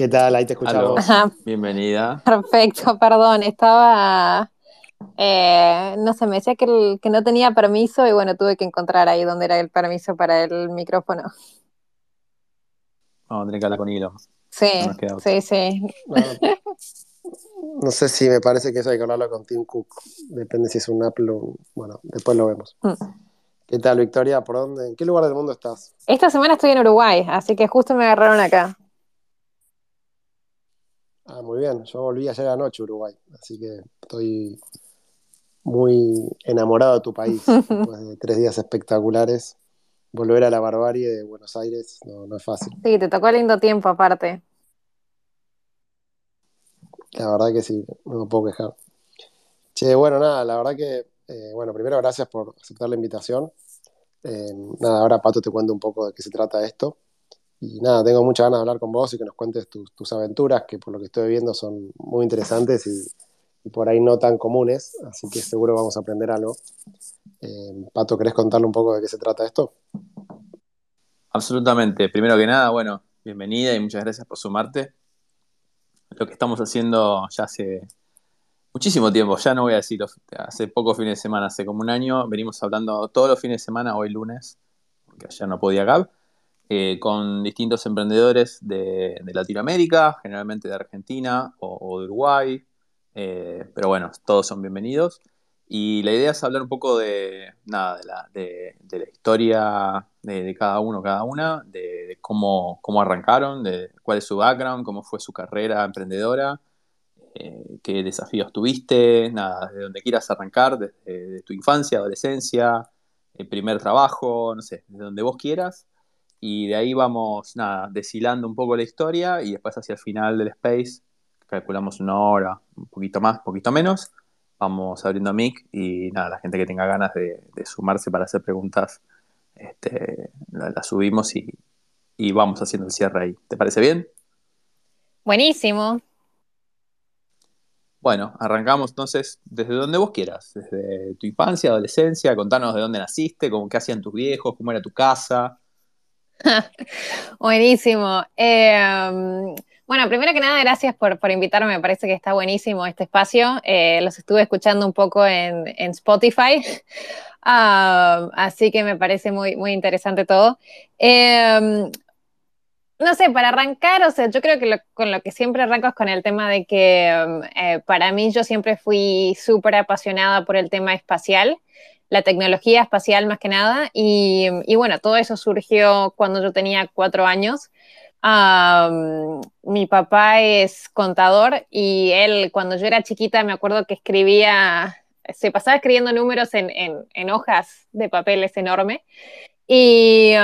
¿Qué tal? Ahí te escuchamos. Bienvenida. Perfecto, perdón, estaba, eh, no sé, me decía que, que no tenía permiso y bueno, tuve que encontrar ahí donde era el permiso para el micrófono. Vamos a tener que hablar con hilo. Sí, sí, sí. No, sé si me parece que eso hay que hablarlo con Tim Cook. Depende si es un Apple o... Bueno, después lo vemos. Mm. ¿Qué tal, Victoria? ¿Por dónde? ¿En qué lugar del mundo estás? Esta semana estoy en Uruguay, así que justo me agarraron acá. Ah, muy bien. Yo volví ayer anoche a Uruguay, así que estoy muy enamorado de tu país. Después de tres días espectaculares, volver a la barbarie de Buenos Aires no, es fácil. Sí, te tocó lindo tiempo aparte. La verdad que sí, no me puedo quejar. Che, bueno, nada, la verdad que, eh, bueno, primero gracias por aceptar la invitación. Eh, nada, ahora Pato te cuento un poco de qué se trata esto. Y nada, tengo muchas ganas de hablar con vos y que nos cuentes tus, aventuras, que por lo que estoy viendo son muy interesantes y, por ahí no tan comunes, así que seguro vamos a aprender algo. Eh, Pato, ¿querés contarle un poco de qué se trata esto? Absolutamente. Primero que nada, bueno, bienvenida y muchas gracias por sumarte. Lo que estamos haciendo ya hace muchísimo tiempo, ya no voy a decir hace pocos fines de semana, hace como un año, venimos hablando todos los fines de semana, hoy lunes, porque ayer no podía Gab, eh, con distintos emprendedores de, Latinoamérica, generalmente de Argentina o, de Uruguay, eh, pero bueno, todos son bienvenidos. Y la idea es hablar un poco de, nada, de, la, historia de, cada uno, cada una, de, cómo, cómo, arrancaron, de cuál es su background, cómo fue su carrera emprendedora, eh, qué desafíos tuviste, nada, de donde quieras arrancar, desde tu infancia, adolescencia, el primer trabajo, no sé, de donde vos quieras y de ahí vamos, nada, deshilando un poco la historia y después hacia el final del space, calculamos una hora, un poquito más, un poquito menos, vamos abriendo mic y nada, la gente que tenga ganas de, sumarse para hacer preguntas, este, la, subimos y, y vamos haciendo el cierre ahí. ¿Te parece bien? Buenísimo. Bueno, arrancamos entonces desde donde vos quieras, desde tu infancia, adolescencia, contanos de dónde naciste, cómo, qué hacían tus viejos, cómo era tu casa, Buenísimo. Em, bueno, primero que nada, gracias por, invitarme. Me parece que está buenísimo este espacio. Eh, los estuve escuchando un poco en, Spotify. así que me parece muy, muy interesante todo. Em, no sé, para arrancar, o sea, yo creo que con lo que siempre arranco es con el tema de que em, eh, para mí yo siempre fui súper apasionada por el tema espacial la tecnología espacial más que nada. Y, bueno, todo eso surgió cuando yo tenía cuatro años. mi papá es contador y él cuando yo era chiquita me acuerdo que escribía, se pasaba escribiendo números en, hojas de papeles enorme y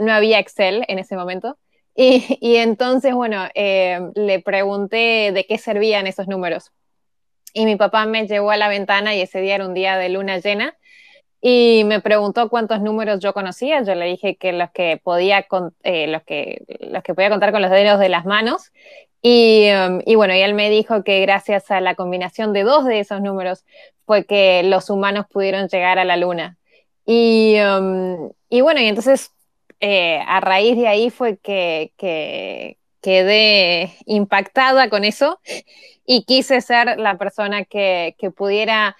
no había Excel en ese momento. Y, entonces, bueno, eh, le pregunté de qué servían esos números. Y mi papá me llevó a la ventana y ese día era un día de luna llena y me preguntó cuántos números yo conocía. Yo le dije que los que podía, eh, los que, los que podía contar con los dedos de las manos. Y, um, y, bueno, y él me dijo que gracias a la combinación de dos de esos números fue que los humanos pudieron llegar a la luna. Y, um, y bueno, y entonces eh, a raíz de ahí fue que, que quedé impactada con eso y quise ser la persona que, que pudiera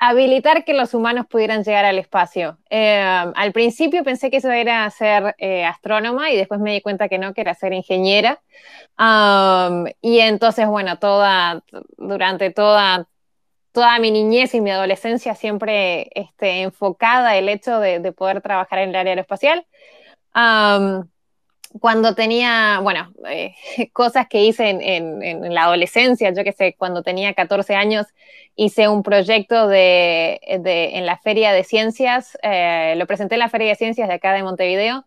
habilitar que los humanos pudieran llegar al espacio. Eh, al principio pensé que eso era ser eh, astrónoma y después me di cuenta que no, que era ser ingeniera. y entonces, bueno, toda, durante toda, toda mi niñez y mi adolescencia siempre este, enfocada el hecho de, poder trabajar en el área aeroespacial cuando tenía, bueno, eh, cosas que hice en, la adolescencia, yo que sé, cuando tenía 14 años, hice un proyecto de, en la Feria de Ciencias, eh, lo presenté en la Feria de Ciencias de acá de Montevideo,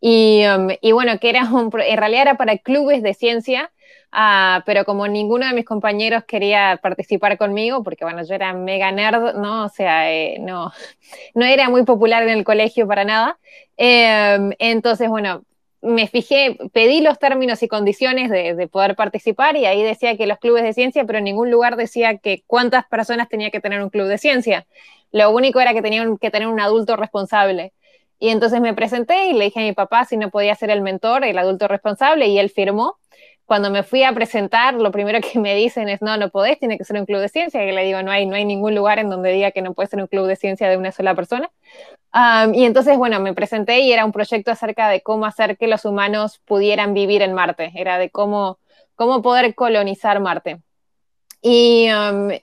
y, um, bueno, que era un, en realidad era para clubes de ciencia, ah, pero como ninguno de mis compañeros quería participar conmigo, porque bueno, yo era mega nerd, ¿no? O sea, eh, no, no era muy popular en el colegio para nada. entonces, bueno, me fijé, pedí los términos y condiciones de, poder participar y ahí decía que los clubes de ciencia, pero en ningún lugar decía que cuántas personas tenía que tener un club de ciencia. Lo único era que tenían que tener un adulto responsable. Y entonces me presenté y le dije a mi papá si no podía ser el mentor, el adulto responsable, y él firmó. Cuando me fui a presentar, lo primero que me dicen es, no, no podés, tiene que ser un club de ciencia. Y le digo, no hay, no hay ningún lugar en donde diga que no puede ser un club de ciencia de una sola persona. y entonces, bueno, me presenté y era un proyecto acerca de cómo hacer que los humanos pudieran vivir en Marte. Era de cómo, cómo poder colonizar Marte. Y,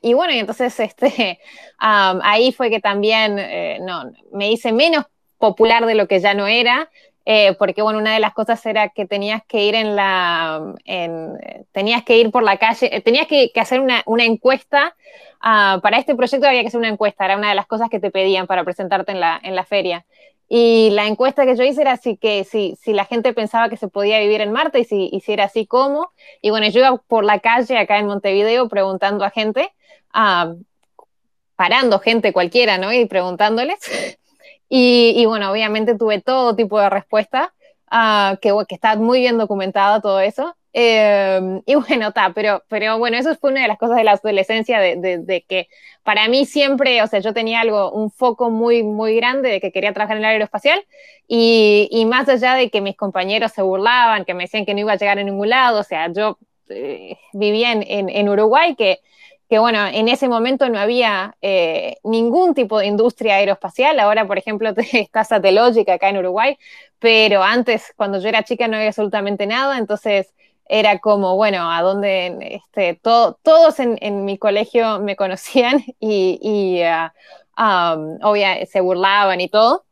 y, bueno, entonces este, ahí fue que también eh, no, me hice menos popular de lo que ya no era, eh, porque bueno, una de las cosas era que tenías que ir en la, en, tenías que ir por la calle, eh, tenías que, hacer una, encuesta, uh, para este proyecto había que hacer una encuesta, era una de las cosas que te pedían para presentarte en la, en la feria. Y la encuesta que yo hice era si, que, si, si la gente pensaba que se podía vivir en Marte y si, y si era así, ¿cómo? Y bueno, yo iba por la calle acá en Montevideo preguntando a gente, uh, parando gente cualquiera, ¿no? Y preguntándoles. Y, bueno, obviamente tuve todo tipo de respuesta, uh, que, que, está muy bien documentada todo eso. Eh, y bueno, está, pero, pero bueno, eso fue una de las cosas de la adolescencia, de, de, de, que para mí siempre, o sea, yo tenía algo, un foco muy, muy grande de que quería trabajar en el aeroespacial y, y más allá de que mis compañeros se burlaban, que me decían que no iba a llegar a ningún lado, o sea, yo eh, vivía en, en, en Uruguay, que que bueno, en ese momento no había eh, ningún tipo de industria aeroespacial, ahora por ejemplo está Satellogic acá en Uruguay, pero antes cuando yo era chica no había absolutamente nada, entonces era como, bueno, a dónde, este, todos en, mi colegio me conocían y, y uh, se burlaban y todo,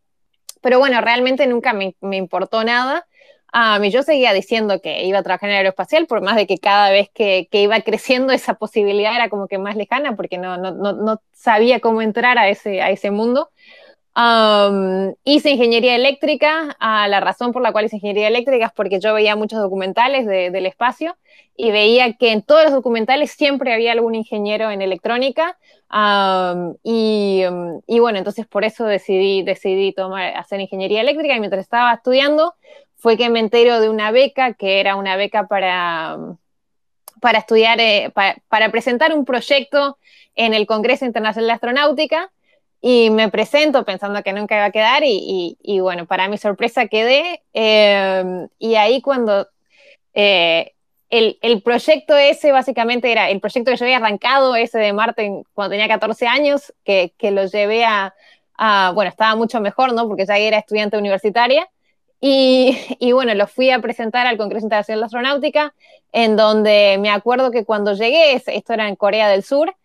pero bueno, realmente nunca me importó nada a mí yo seguía diciendo que iba a trabajar en aeroespacial, por más de que cada vez que, que iba creciendo esa posibilidad era como que más lejana, porque no, no, no sabía cómo entrar a ese, a ese mundo. Um, hice ingeniería eléctrica, uh, la razón por la cual hice ingeniería eléctrica es porque yo veía muchos documentales de, del espacio y veía que en todos los documentales siempre había algún ingeniero en electrónica um, y, um, y, bueno, entonces por eso decidí, decidí tomar, hacer ingeniería eléctrica y mientras estaba estudiando fue que me entero de una beca, que era una beca para, para estudiar, eh, para, para, presentar un proyecto en el Congreso Internacional de Astronáutica. Y me presento pensando que nunca iba a quedar y, y, y bueno, para mi sorpresa quedé. Eh, y ahí cuando eh, el, el, proyecto ese básicamente era el proyecto que yo había arrancado, ese de Marte cuando tenía 14 años, que, que lo llevé a, a, bueno, estaba mucho mejor, ¿no? Porque ya era estudiante universitaria. Y, y, bueno, lo fui a presentar al Congreso Internacional de Astronáutica, en donde me acuerdo que cuando llegué, esto era en Corea del Sur,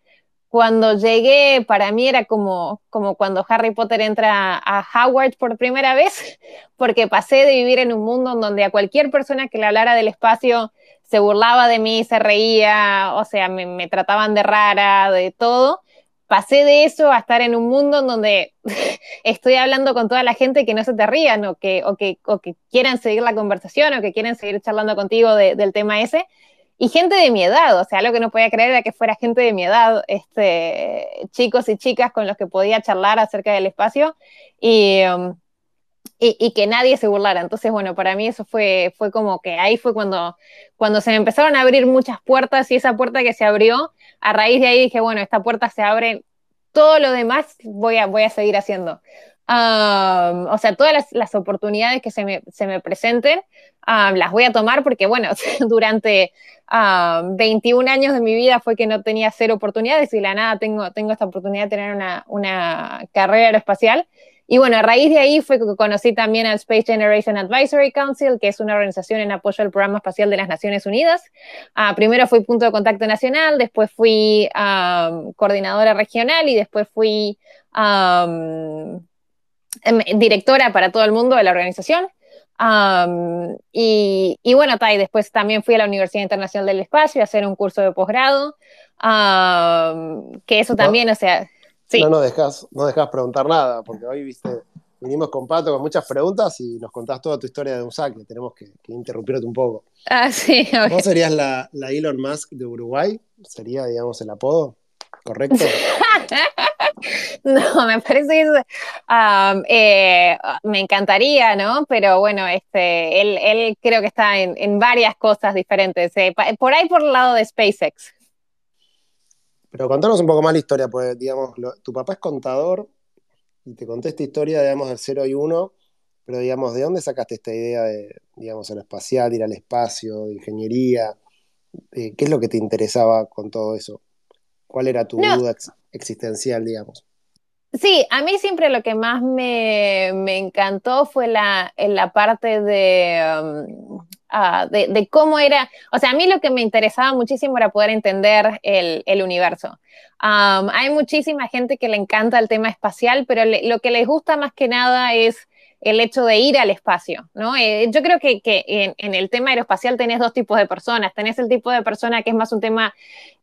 cuando llegué, para mí era como, como cuando Harry Potter entra a Howard por primera vez, porque pasé de vivir en un mundo en donde a cualquier persona que le hablara del espacio se burlaba de mí, se reía, o sea, me, me trataban de rara, de todo, pasé de eso a estar en un mundo en donde estoy hablando con toda la gente que no se te rían o que, o quieran seguir la conversación o que quieren seguir charlando contigo de, del tema ese. Y gente de mi edad, o sea, lo que no podía creer era que fuera gente de mi edad, este, chicos y chicas con los que podía charlar acerca del espacio y, um, que nadie se burlara. Entonces, bueno, para mí eso fue, fue como que ahí fue cuando, cuando se me empezaron a abrir muchas puertas y esa puerta que se abrió a raíz de ahí dije, bueno, esta puerta se abre, todo lo demás voy a, voy a seguir haciendo. Um, o sea, todas las, oportunidades que se me, se me presenten, las voy a tomar porque, bueno, durante um, 21 años de mi vida fue que no tenía cero oportunidades y la nada tengo, tengo esta oportunidad de tener una, una carrera aeroespacial y bueno, a raíz de ahí fue que conocí también al Space Generation Advisory Council, que es una organización en apoyo al programa espacial de las Naciones Unidas. Uh, primero fui punto de contacto nacional, después fui um, coordinadora regional y después fui um, directora para todo el mundo de la organización. Um, y, y, bueno, y después también fui a la Universidad Internacional del Espacio a hacer un curso de posgrado, que eso también, o sea, no nos dejas, no dejas preguntar nada, porque hoy viste, vinimos con Pato con muchas preguntas y nos contás toda tu historia de un saque. Tenemos que, que interrumpirte un poco. Ah, sí. Okay. ¿Vos serías la, la, Elon Musk de Uruguay? ¿Sería, digamos, el apodo? ¿Correcto? no, me parece que um, eh, me encantaría, ¿no? Pero bueno, este, él, él creo que está en, en varias cosas diferentes. Eh, por ahí por el lado de SpaceX. Pero contanos un poco más la historia, pues, digamos, lo, tu papá es contador y te conté esta historia, digamos, del 0 y 1, pero digamos, ¿de dónde sacaste esta idea de, digamos, espacial, ir al espacio, de ingeniería? Eh, ¿Qué es lo que te interesaba con todo eso? ¿Cuál era tu duda existencial, digamos? Sí, a mí siempre lo que más me, encantó fue la, en la parte um, de, de, cómo era, o sea, a mí lo que me interesaba muchísimo era poder entender el, universo. Um, hay muchísima gente que le encanta el tema espacial, pero lo que les gusta más que nada es el hecho de ir al espacio, ¿no? Eh, yo creo que, en, el tema aeroespacial tenés dos tipos de personas. Tenés el tipo de persona que es más un tema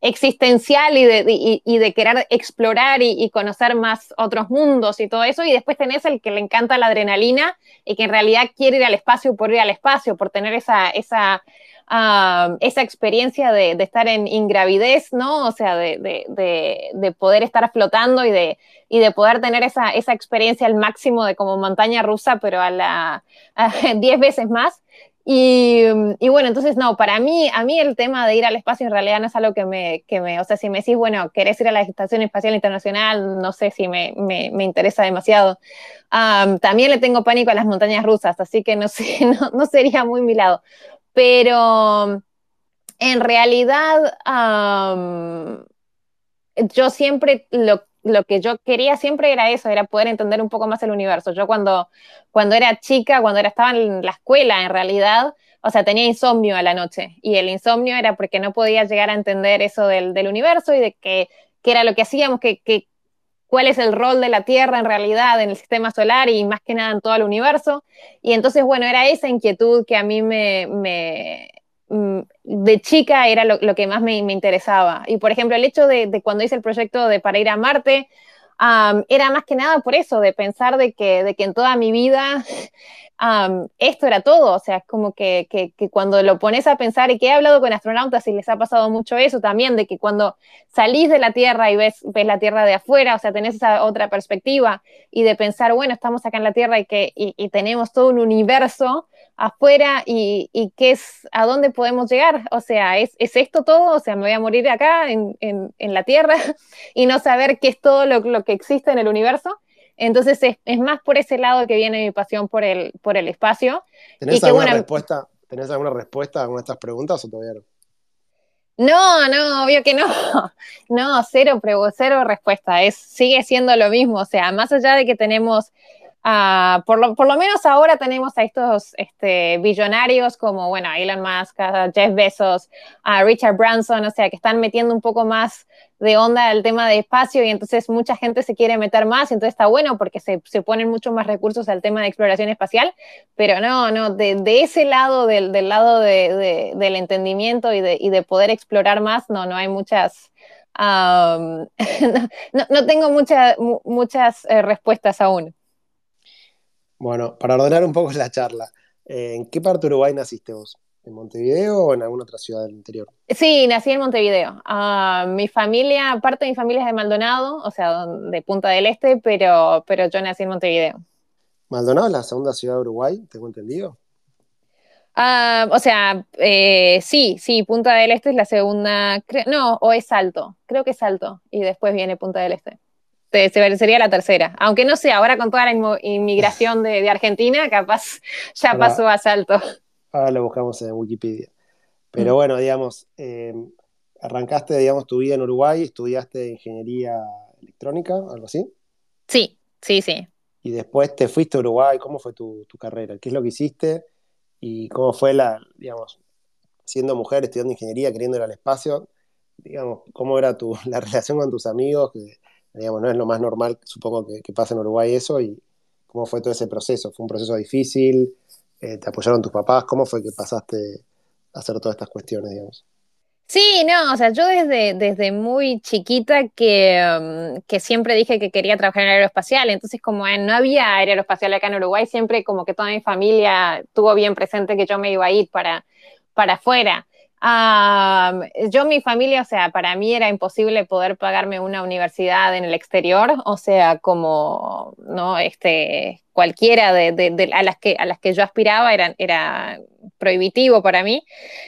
existencial y de, querer explorar y, conocer más otros mundos y todo eso, y después tenés el que le encanta la adrenalina y que en realidad quiere ir al espacio por ir al espacio, por tener esa, esa esa experiencia de, estar en ingravidez, ¿no? O sea, de, poder estar flotando y de, y de poder tener esa, esa experiencia al máximo de como montaña rusa, pero a la 10 veces más. Y, bueno, entonces no, para mí, a mí el tema de ir al espacio en realidad no es algo que me, que me o sea, si me decís, bueno, querés ir a la Estación Espacial Internacional, no sé si me, me, me interesa demasiado. también le tengo pánico a las montañas rusas, así que no sé, no, no sería muy mi lado pero en realidad yo siempre lo, que yo quería siempre era eso, era poder entender un poco más el universo. Yo cuando, cuando era chica, cuando era, estaba en la escuela en realidad, o sea, tenía insomnio a la noche y el insomnio era porque no podía llegar a entender eso del, universo y de qué era lo que hacíamos, que, cuál es el rol de la Tierra en realidad en el sistema solar y más que nada en todo el universo. Y entonces, bueno, era esa inquietud que a mí me, mm, de chica era lo, que más me, interesaba. Y por ejemplo, el hecho de, cuando hice el proyecto de para ir a Marte, era más que nada por eso, de pensar de que, de que en toda mi vida esto era todo, o sea, es como que, cuando lo pones a pensar, y que he hablado con astronautas y les ha pasado mucho eso también, de que cuando salís de la Tierra y ves, ves la Tierra de afuera, o sea, tenés esa otra perspectiva, y de pensar, bueno, estamos acá en la Tierra y que y, tenemos todo un universo afuera y, y qué es, a dónde podemos llegar, o sea, ¿es, ¿es, esto todo? O sea, me voy a morir acá en, en, en la Tierra y no saber qué es todo lo, lo que existe en el universo. Entonces es, más por ese lado que viene mi pasión por el, por el espacio. ¿Tenés, alguna, respuesta, ¿Tenés alguna respuesta a alguna de estas preguntas o todavía no? No, no, obvio que no. No, cero, cero respuesta. Es, sigue siendo lo mismo. O sea, más allá de que tenemos por, lo, por, lo, menos ahora tenemos a estos este, billonarios como, bueno, Elon Musk, Jeff Bezos, a Richard Branson, o sea, que están metiendo un poco más de onda al tema de espacio y entonces mucha gente se quiere meter más, entonces está bueno porque se, se ponen mucho más recursos al tema de exploración espacial, pero no, no, de, de ese lado, del, del lado de, del entendimiento y de, y de poder explorar más, no, no hay muchas... no, no, tengo muchas muchas eh, respuestas aún. Bueno, para ordenar un poco la charla, eh, ¿en qué parte de Uruguay naciste vos? ¿En Montevideo o en alguna otra ciudad del interior? Sí, nací en Montevideo. Ah, mi familia, parte de mi familia es de Maldonado, o sea, de Punta del Este, pero, pero yo nací en Montevideo. ¿Maldonado es la segunda ciudad de Uruguay, tengo entendido? Ah, o sea, eh, sí, sí, Punta del Este es la segunda, no, o es Salto, creo que es Salto, y después viene Punta del Este sería la tercera. Aunque no sé, ahora con toda la inmigración de, Argentina, capaz ya pasó a salto. Ahora lo buscamos en Wikipedia. Pero mm. bueno, digamos, em, arrancaste, digamos, tu vida en Uruguay, estudiaste ingeniería electrónica, algo así. Sí, sí, sí. Y después te fuiste a Uruguay, ¿cómo fue tu, carrera? ¿Qué es lo que hiciste? ¿Y cómo fue la, digamos, siendo mujer, estudiando ingeniería, queriendo ir al espacio? Digamos, ¿cómo era tu, la relación con tus amigos? Que, digamos, no es lo más normal, supongo, que, que pasa en Uruguay eso, y cómo fue todo ese proceso. ¿Fue un proceso difícil? Eh, ¿Te apoyaron tus papás? ¿Cómo fue que pasaste a hacer todas estas cuestiones, digamos? Sí, no, o sea, yo desde, desde muy chiquita que, um, que siempre dije que quería trabajar en aeroespacial, entonces como no había aeroespacial acá en Uruguay, siempre como que toda mi familia tuvo bien presente que yo me iba a ir para, para afuera yo, mi familia, o sea, para mí era imposible poder pagarme una universidad en el exterior, o sea, como, ¿no? Este, cualquiera de, a, las que, a las que yo aspiraba era, prohibitivo para mí.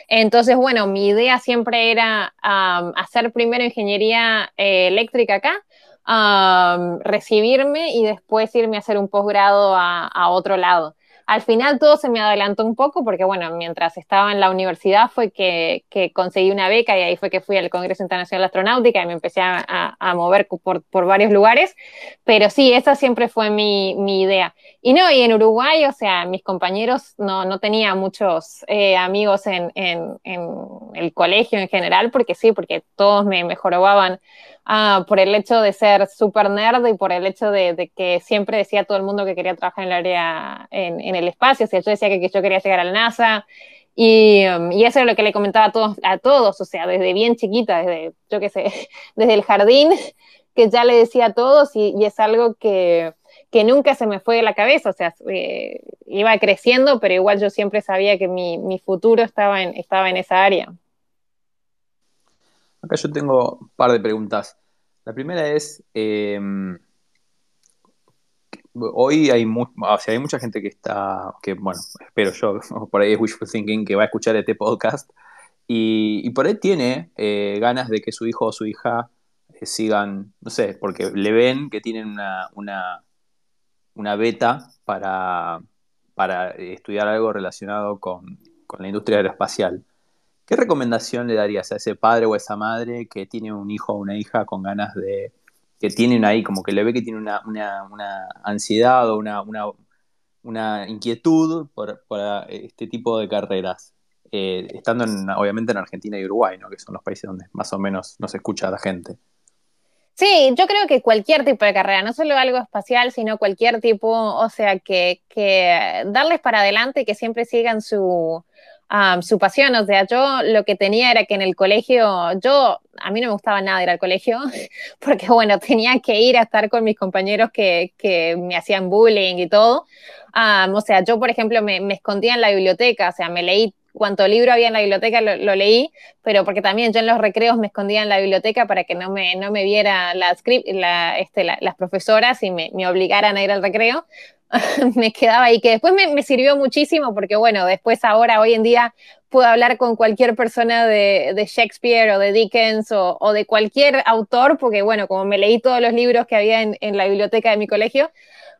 Entonces, bueno, mi idea siempre era hacer primero ingeniería eh, eléctrica acá, recibirme y después irme a hacer un posgrado a otro lado. Al final todo se me adelantó un poco porque, bueno, mientras estaba en la universidad fue que, conseguí una beca y ahí fue que fui al Congreso Internacional de Astronáutica y me empecé a, mover por, varios lugares. Pero sí, esa siempre fue mi, idea. Y no, y en Uruguay, o sea, mis compañeros no, no tenía muchos eh, amigos en, el colegio en general, porque sí, porque todos me, me Ah, por el hecho de ser súper nerd y por el hecho de, que siempre decía todo el mundo que quería trabajar en el área, en, el espacio, o sea, yo decía que, yo quería llegar a la NASA, y, um, y, eso es lo que le comentaba a todos, a todos, o sea, desde bien chiquita, desde, yo qué sé, desde el jardín, que ya le decía a todos, y, es algo que, que, nunca se me fue de la cabeza, o sea, eh, iba creciendo, pero igual yo siempre sabía que mi, mi futuro estaba en, estaba en esa área. Acá yo tengo un par de preguntas. La primera es, em, hoy hay, mucha gente que está, que bueno, espero yo, por ahí es wishful thinking, que va a escuchar este podcast y, por ahí tiene eh, ganas de que su hijo o su hija eh, sigan, no sé, porque le ven que tienen una, una, una beta para, para estudiar algo relacionado con, con la industria aeroespacial. ¿Qué recomendación le darías a ese padre o a esa madre que tiene un hijo o una hija con ganas de, que tienen ahí, como que le ve que tiene una, ansiedad o una, inquietud por, este tipo de carreras? Eh, estando obviamente en Argentina y Uruguay, ¿no? que son los países donde más o menos nos escucha la gente. Sí, yo creo que cualquier tipo de carrera, no solo algo espacial, sino cualquier tipo, o sea, que darles para adelante y que siempre sigan su, su pasión. O sea, yo lo que tenía era que en el colegio, yo, a mí no me gustaba nada ir al colegio, porque bueno, tenía que ir a estar con mis compañeros que, que me hacían bullying y todo. o sea, yo, por ejemplo, me, escondía en la biblioteca, o sea, me leí cuánto libro había en la biblioteca, lo, leí, pero porque también yo en los recreos me escondía en la biblioteca para que no me, no me viera la, la, este, las profesoras y me, me obligaran a ir al recreo. me quedaba ahí, que después me, sirvió muchísimo porque, bueno, después ahora, hoy en día, puedo hablar con cualquier persona de, Shakespeare o de Dickens o, de cualquier autor, porque, bueno, como me leí todos los libros que había en, la biblioteca de mi colegio,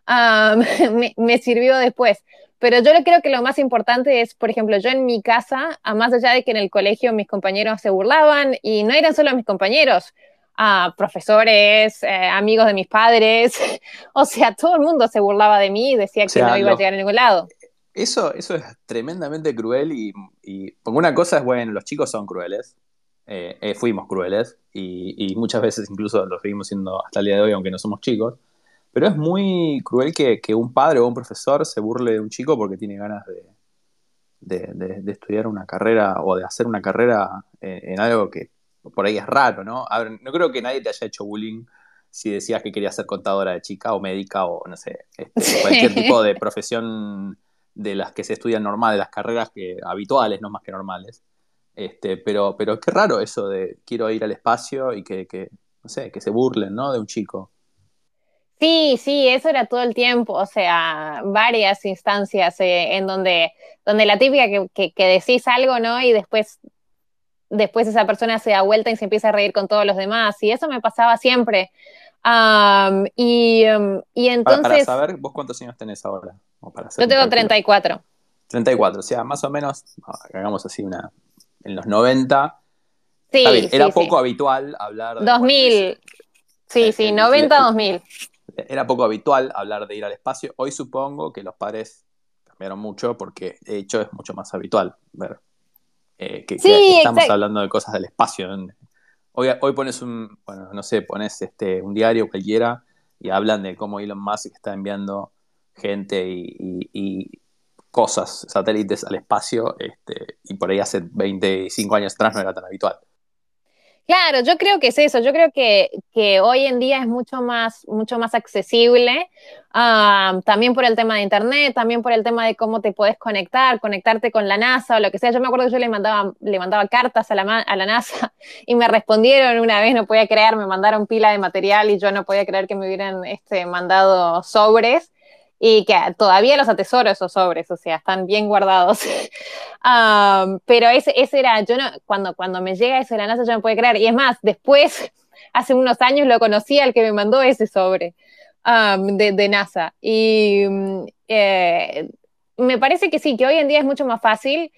me, sirvió después. Pero yo creo que lo más importante es, por ejemplo, yo en mi casa, a más allá de que en el colegio mis compañeros se burlaban, y no eran solo mis compañeros, a profesores, eh, amigos de mis padres, o sea, todo el mundo se burlaba de mí y decía que no iba a llegar a ningún lado. Eso, eso es tremendamente cruel y, y una cosa es, bueno, los chicos son crueles, eh, eh, fuimos crueles y, muchas veces incluso lo seguimos siendo hasta el día de hoy, aunque no somos chicos, pero es muy cruel que, un padre o un profesor se burle de un chico porque tiene ganas de, de, estudiar una carrera o de hacer una carrera en algo que por ahí es raro, ¿no? A ver, no creo que nadie te haya hecho bullying si decías que querías ser contadora de chica o médica o no sé, este, cualquier tipo de profesión de las que se estudian normal, de las carreras que, habituales, no más que normales. Este, pero, pero qué raro eso de quiero ir al espacio y que, que, no sé, que se burlen, ¿no? De un chico. Sí, sí, eso era todo el tiempo, o sea, varias instancias eh, en donde, donde la típica que, que, decís algo, ¿no? Y después después esa persona se da vuelta y se empieza a reír con todos los demás. Y eso me pasaba siempre. y, entonces... Para, saber, ¿vos cuántos años tenés ahora? yo tengo 34. 34, o sea, más o menos, hagamos así una... En los 90... Sí, era poco habitual hablar... De 2000. Sí, sí, 90, 2000. Era poco habitual hablar de ir al espacio. Hoy supongo que los padres cambiaron mucho porque de hecho es mucho más habitual ver eh, que, estamos hablando de cosas del espacio. Hoy, hoy pones un, bueno, no sé, pones este, un diario cualquiera y hablan de cómo Elon Musk está enviando gente y, cosas, satélites al espacio, este, y por ahí hace 25 años atrás no era tan habitual. Claro, yo creo que es eso, yo creo que, que hoy en día es mucho más, mucho más accesible, ah, también por el tema de Internet, también por el tema de cómo te puedes conectar, conectarte con la NASA o lo que sea. Yo me acuerdo que yo le mandaba, le mandaba cartas a la, a la NASA y me respondieron una vez, no podía creer, me mandaron pila de material y yo no podía creer que me hubieran este, mandado sobres y que todavía los atesoro esos sobres, o sea, están bien guardados. pero ese, ese era, yo no, cuando, cuando me llega eso de la NASA, yo no puedo creer. Y es más, después, hace unos años lo conocí al que me mandó ese sobre de, de, NASA. Y mm, eh, me parece que sí, que hoy en día es mucho más fácil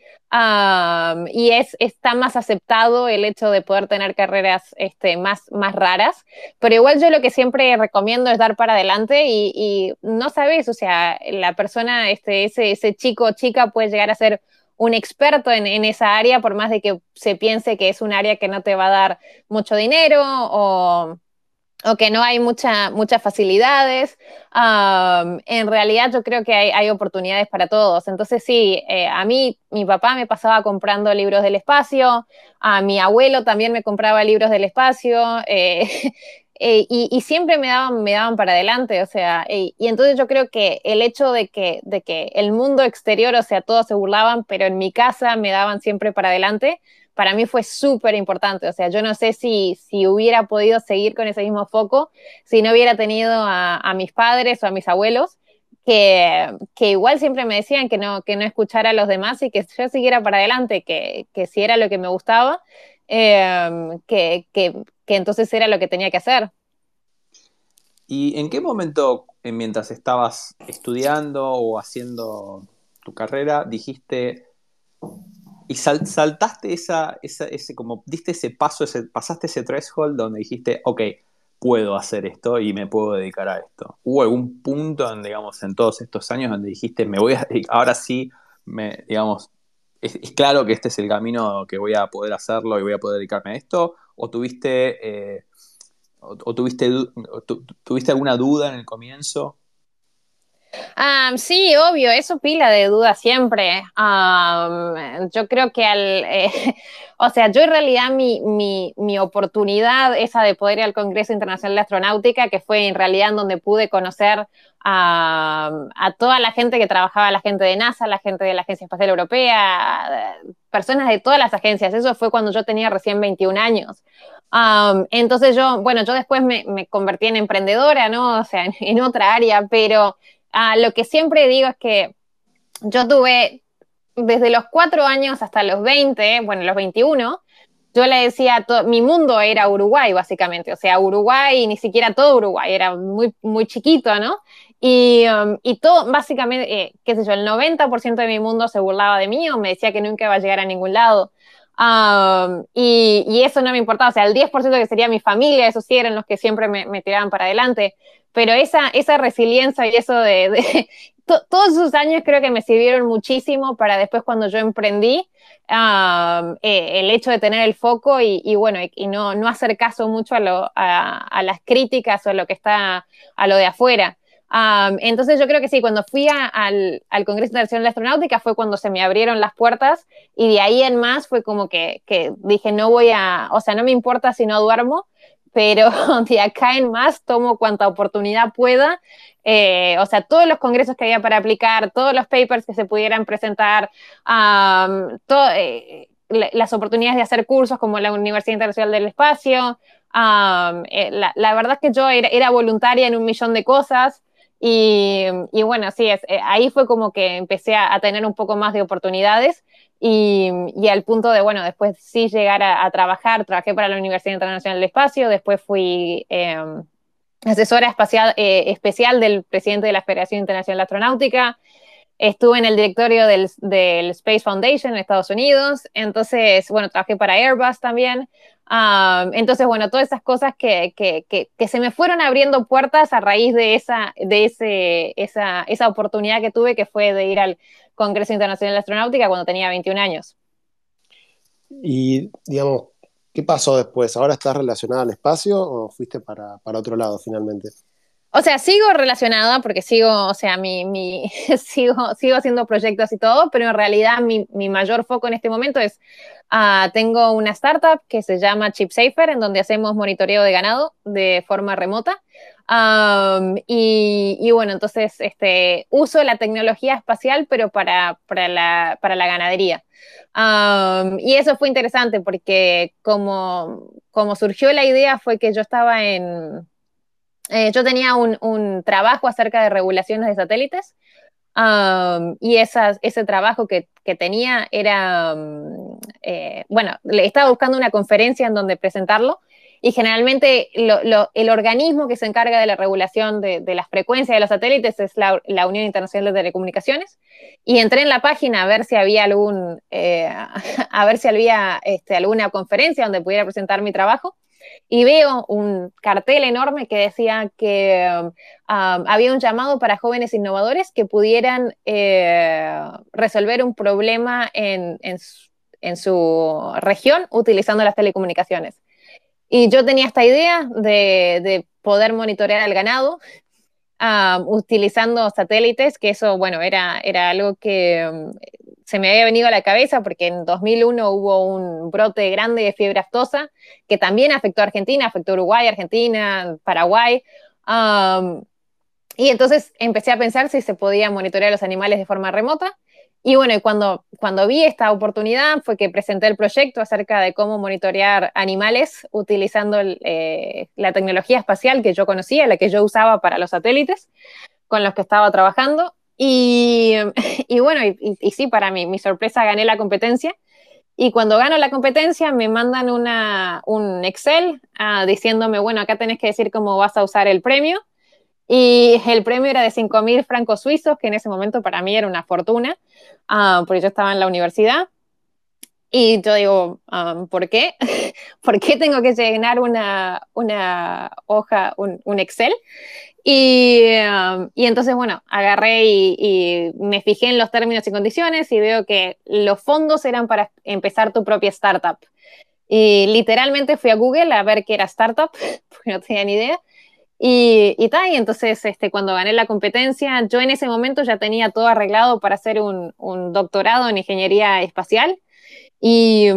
y es, está más aceptado el hecho de poder tener carreras este, más, más raras, pero igual yo lo que siempre recomiendo es dar para adelante y, no sabes, o sea, la persona, este, ese, ese chico o chica puede llegar a ser un experto en, en, esa área, por más de que se piense que es un área que no te va a dar mucho dinero o o que no hay mucha, muchas facilidades. en realidad yo creo que hay, oportunidades para todos. Entonces sí, eh, a mí mi papá me pasaba comprando libros del espacio, a mi abuelo también me compraba libros del espacio. Eh, eh, y, siempre me daban, me daban para adelante, o sea, y, y entonces yo creo que el hecho de que, de que el mundo exterior, o sea, todos se burlaban, pero en mi casa me daban siempre para adelante, para mí fue súper importante. O sea, yo no sé si, si hubiera podido seguir con ese mismo foco si no hubiera tenido a, mis padres o a mis abuelos. Que, que, igual siempre me decían que no, que no escuchara a los demás y que yo siguiera para adelante, que, que si era lo que me gustaba, em, que, que, entonces era lo que tenía que hacer. ¿Y en qué momento, eh, mientras estabas estudiando o haciendo tu carrera, dijiste, y saltaste esa, ese, como diste ese paso, ese, pasaste ese threshold donde dijiste, ok, puedo hacer esto y me puedo dedicar a esto. ¿Hubo algún punto, donde, digamos, en todos estos años donde dijiste, me voy a ahora sí, me, digamos, es, claro que este es el camino que voy a poder hacerlo y voy a poder dedicarme a esto? ¿O tuviste, eh, o, tuviste, tuviste alguna duda en el comienzo? Sí, obvio, eso pila de duda siempre. yo creo que al, eh, o sea, yo en realidad mi, mi, mi, oportunidad esa de poder ir al Congreso Internacional de Astronáutica, que fue en realidad en donde pude conocer a, toda la gente que trabajaba, la gente de NASA, la gente de la Agencia Espacial Europea, personas de todas las agencias, eso fue cuando yo tenía recién 21 años. entonces yo, bueno, yo después me, convertí en emprendedora, ¿no? O sea, en otra área, pero Ah, lo que siempre digo es que yo tuve desde los cuatro años hasta los 20, bueno, los 21, yo le decía, mi mundo era Uruguay, básicamente. O sea, Uruguay, ni siquiera todo Uruguay, era muy, muy chiquito, ¿no? Y, um, todo, básicamente, eh, qué sé yo, el 90% de mi mundo se burlaba de mí o me decía que nunca iba a llegar a ningún lado. Um, y, y, eso no me importaba, o sea, el 10% que sería mi familia, esos sí eran los que siempre me, me tiraban para adelante pero esa, esa resiliencia y eso de, todos esos años creo que me sirvieron muchísimo para después cuando yo emprendí, eh, el hecho de tener el foco y, bueno, y, no, no, hacer caso mucho a, lo, a, las críticas o a lo que está a lo de afuera. entonces yo creo que sí, cuando fui al, al, Congreso Internacional de Astronáutica fue cuando se me abrieron las puertas y de ahí en más fue como que, que dije, no voy a, o sea, no me importa si no duermo, pero de acá en más tomo cuanta oportunidad pueda. Eh, o sea, todos los congresos que había para aplicar, todos los papers que se pudieran presentar, eh, las oportunidades de hacer cursos como la Universidad Internacional del Espacio. Eh, la, verdad es que yo era, voluntaria en un millón de cosas. Y, bueno, sí, es, ahí fue como que empecé a, tener un poco más de oportunidades. Y, al punto de, bueno, después sí llegar a, trabajar, trabajé para la Universidad Internacional del Espacio, después fui em, asesora espacial, eh, especial del presidente de la Federación Internacional de Astronáutica, estuve en el directorio del, Space Foundation en Estados Unidos, entonces, bueno, trabajé para Airbus también. entonces, bueno, todas esas cosas que, que, que, que, se me fueron abriendo puertas a raíz de, esa, de ese, esa, esa oportunidad que tuve, que fue de ir al Congreso Internacional de Astronáutica cuando tenía 21 años. Y, digamos, ¿qué pasó después? ¿Ahora estás relacionada al espacio o fuiste para, otro lado finalmente? O sea, sigo relacionada porque sigo, o sea, mi, mi sigo, sigo haciendo proyectos y todo, pero en realidad mi, mayor foco en este momento es, uh, tengo una startup que se llama ChipSafer, en donde hacemos monitoreo de ganado de forma remota y, bueno, entonces este, uso la tecnología espacial, pero para, para, la, para la ganadería. y eso fue interesante porque como, como surgió la idea fue que yo estaba en... Eh, yo tenía un, un, trabajo acerca de regulaciones de satélites y esas, ese trabajo que, que tenía era, eh, bueno, le estaba buscando una conferencia en donde presentarlo y generalmente el organismo que se encarga de la regulación de, las frecuencias de los satélites es la, Unión Internacional de Telecomunicaciones. Y entré en la página a ver si había algún, eh, a ver si había este, alguna conferencia donde pudiera presentar mi trabajo. Y veo un cartel enorme que decía que um, había un llamado para jóvenes innovadores que pudieran eh, resolver un problema en, su región utilizando las telecomunicaciones. Y yo tenía esta idea de, poder monitorear al ganado utilizando satélites, que eso, bueno, era, era algo que um, se me había venido a la cabeza porque en 2001 hubo un brote grande de fiebre aftosa que también afectó a Argentina, afectó Uruguay, Argentina, Paraguay. y entonces empecé a pensar si se podía monitorear los animales de forma remota. Y bueno, cuando, cuando vi esta oportunidad fue que presenté el proyecto acerca de cómo monitorear animales utilizando eh, la tecnología espacial que yo conocía, la que yo usaba para los satélites con los que estaba trabajando. Y, bueno, y, sí, para mí, mi sorpresa, gané la competencia. Y cuando gano la competencia, me mandan una, un Excel ah, diciéndome, bueno, acá tenés que decir cómo vas a usar el premio. Y el premio era de 5.000 francos suizos, que en ese momento para mí era una fortuna, ah, porque yo estaba en la universidad. Y yo digo, ah, ¿por qué? ¿Por qué tengo que llenar una, una hoja, un, Excel? Y, um, y, entonces, bueno, agarré y, me fijé en los términos y condiciones y veo que los fondos eran para empezar tu propia startup. Y literalmente fui a Google a ver qué era startup, porque no tenía ni idea. Y, tal, y entonces este, cuando gané la competencia, yo en ese momento ya tenía todo arreglado para hacer un doctorado en ingeniería espacial. Y,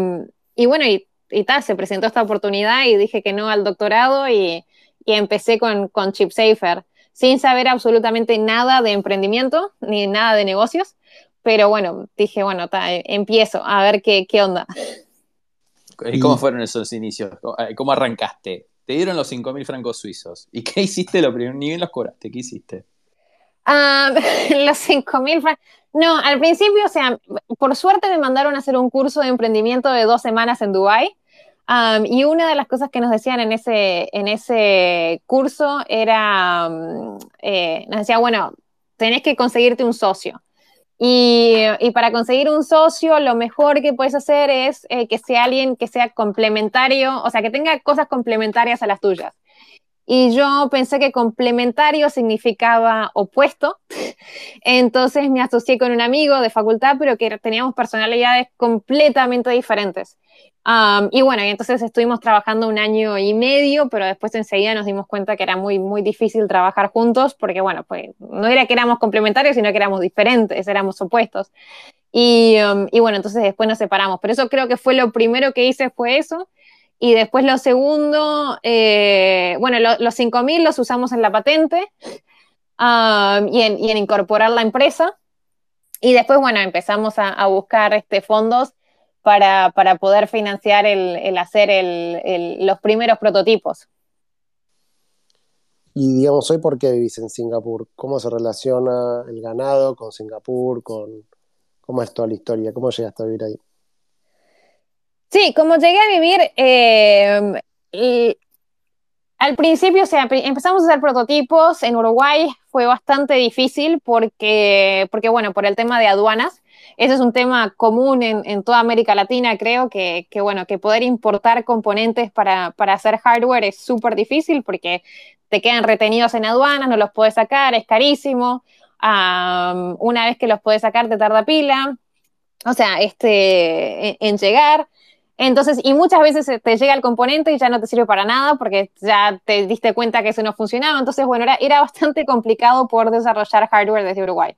y bueno, y, y tal, se presentó esta oportunidad y dije que no al doctorado y, y empecé con, con ChipSafer, sin saber absolutamente nada de emprendimiento ni nada de negocios, pero bueno, dije, bueno, eh, empiezo a ver qué, qué onda. ¿Y cómo fueron esos inicios? ¿Cómo arrancaste? Te dieron los 5.000 francos suizos. ¿Y qué hiciste lo primero? Ni bien los cobraste. ¿Qué hiciste? Ah, los 5.000 francos. No, al principio, o sea, por suerte me mandaron a hacer un curso de emprendimiento de dos semanas en Dubái y una de las cosas que nos decían en ese, en ese curso era, eh, nos decía, bueno, tenés que conseguirte un socio. Y, y, para conseguir un socio, lo mejor que puedes hacer es eh, que sea alguien que sea complementario, o sea, que tenga cosas complementarias a las tuyas. Y yo pensé que complementario significaba opuesto. Entonces me asocié con un amigo de facultad, pero que teníamos personalidades completamente diferentes y bueno, y entonces estuvimos trabajando un año y medio, pero después enseguida nos dimos cuenta que era muy, muy difícil trabajar juntos, porque bueno, pues no era que éramos complementarios, sino que éramos diferentes, éramos opuestos. Y, y bueno, entonces después nos separamos. Pero eso creo que fue lo primero que hice, fue eso. Y después lo segundo, eh, bueno, los 5.000 los usamos en la patente y, en, y, en, incorporar la empresa. Y después, bueno, empezamos a, buscar este, fondos para, para poder financiar el, el hacer el, los primeros prototipos. Y digamos, hoy, ¿por qué vivís en Singapur? ¿Cómo se relaciona el ganado con Singapur? Con, ¿Cómo es toda la historia? ¿Cómo llegaste a vivir ahí? Sí, como llegué a vivir, eh, al principio, o sea, empezamos a hacer prototipos en Uruguay, fue bastante difícil porque, porque bueno, por el tema de aduanas. Ese es un tema común en, toda América Latina, creo que, bueno, que poder importar componentes para, hacer hardware es súper difícil porque te quedan retenidos en aduanas, no los puedes sacar, es carísimo. una vez que los puedes sacar te tarda pila, o sea, este, en, llegar. Entonces, y muchas veces te llega el componente y ya no te sirve para nada porque ya te diste cuenta que eso no funcionaba. Entonces, bueno, era, era bastante complicado poder desarrollar hardware desde Uruguay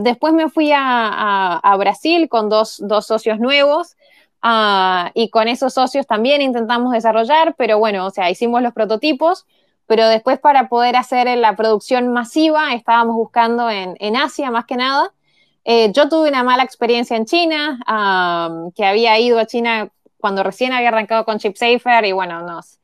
después me fui a, Brasil con dos, socios nuevos ah, y con esos socios también intentamos desarrollar, pero bueno, o sea, hicimos los prototipos, pero después para poder hacer la producción masiva estábamos buscando en, Asia más que nada. Eh, yo tuve una mala experiencia en China, que había ido a China cuando recién había arrancado con ChipSafer y bueno, nos,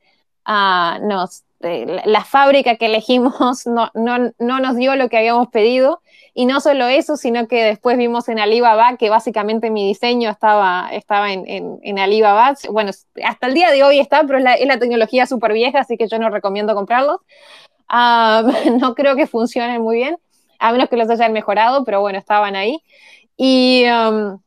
ah, nos eh, la, fábrica que elegimos no, no, no, nos dio lo que habíamos pedido Y no solo eso, sino que después vimos en Alibaba que básicamente mi diseño estaba, estaba en, en, Alibaba. Bueno, hasta el día de hoy está, pero es la, es la tecnología súper vieja, así que yo no recomiendo comprarlos. No creo que funcionen muy bien, a menos que los hayan mejorado, pero bueno, estaban ahí. Y, um,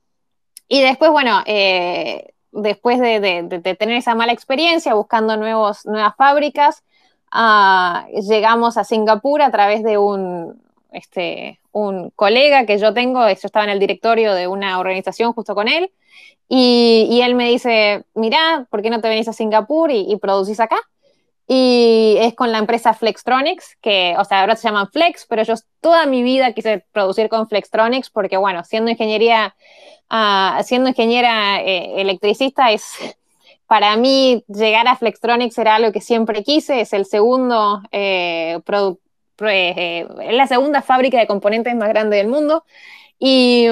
y después, bueno, eh, después de, tener esa mala experiencia buscando nuevos, nuevas fábricas, ah, llegamos a Singapur a través de un, este, un colega que yo tengo, yo estaba en el directorio de una organización justo con él, y, y él me dice, mira, ¿por qué no te venís a Singapur y, y producís acá? Y es con la empresa Flextronics, que, o sea, ahora se llaman Flex, pero yo toda mi vida quise producir con Flextronics porque, bueno, siendo ingeniería, uh, siendo ingeniera eh, electricista es, para mí, llegar a Flextronics era algo que siempre quise, es el segundo eh, eh, la segunda fábrica de componentes más grande del mundo. Y,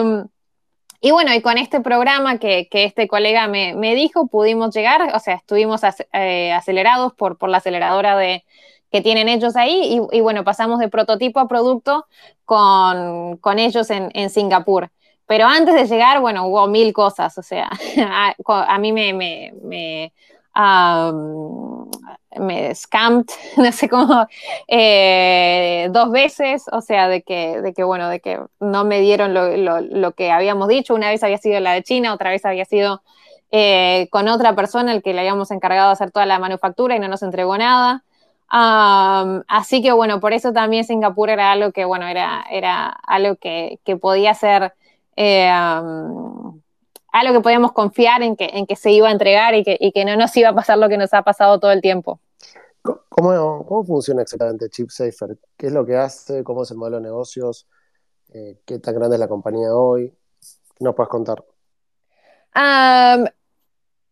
y bueno, y con este programa que, que este colega me, me, dijo, pudimos llegar, o sea, estuvimos eh, acelerados por, por la aceleradora de, que tienen ellos ahí y, bueno, pasamos de prototipo a producto con, con ellos en, en, Singapur. Pero antes de llegar, bueno, hubo mil cosas, o sea, a, mí me me scammed, no sé cómo, eh, dos veces, o sea, de que, de que, bueno, de que no me dieron lo, lo, que habíamos dicho, una vez había sido la de China, otra vez había sido eh, con otra persona el que le habíamos encargado de hacer toda la manufactura y no nos entregó nada. Así que bueno, por eso también Singapur era algo que, bueno, era, era algo que, que podía ser... Eh, algo que podíamos confiar en que, en que se iba a entregar y que, y que no nos iba a pasar lo que nos ha pasado todo el tiempo. ¿Cómo, cómo funciona exactamente ChipSafer? ¿Qué es lo que hace? ¿Cómo es el modelo de negocios? Eh, ¿Qué tan grande es la compañía hoy? ¿Qué nos puedes contar?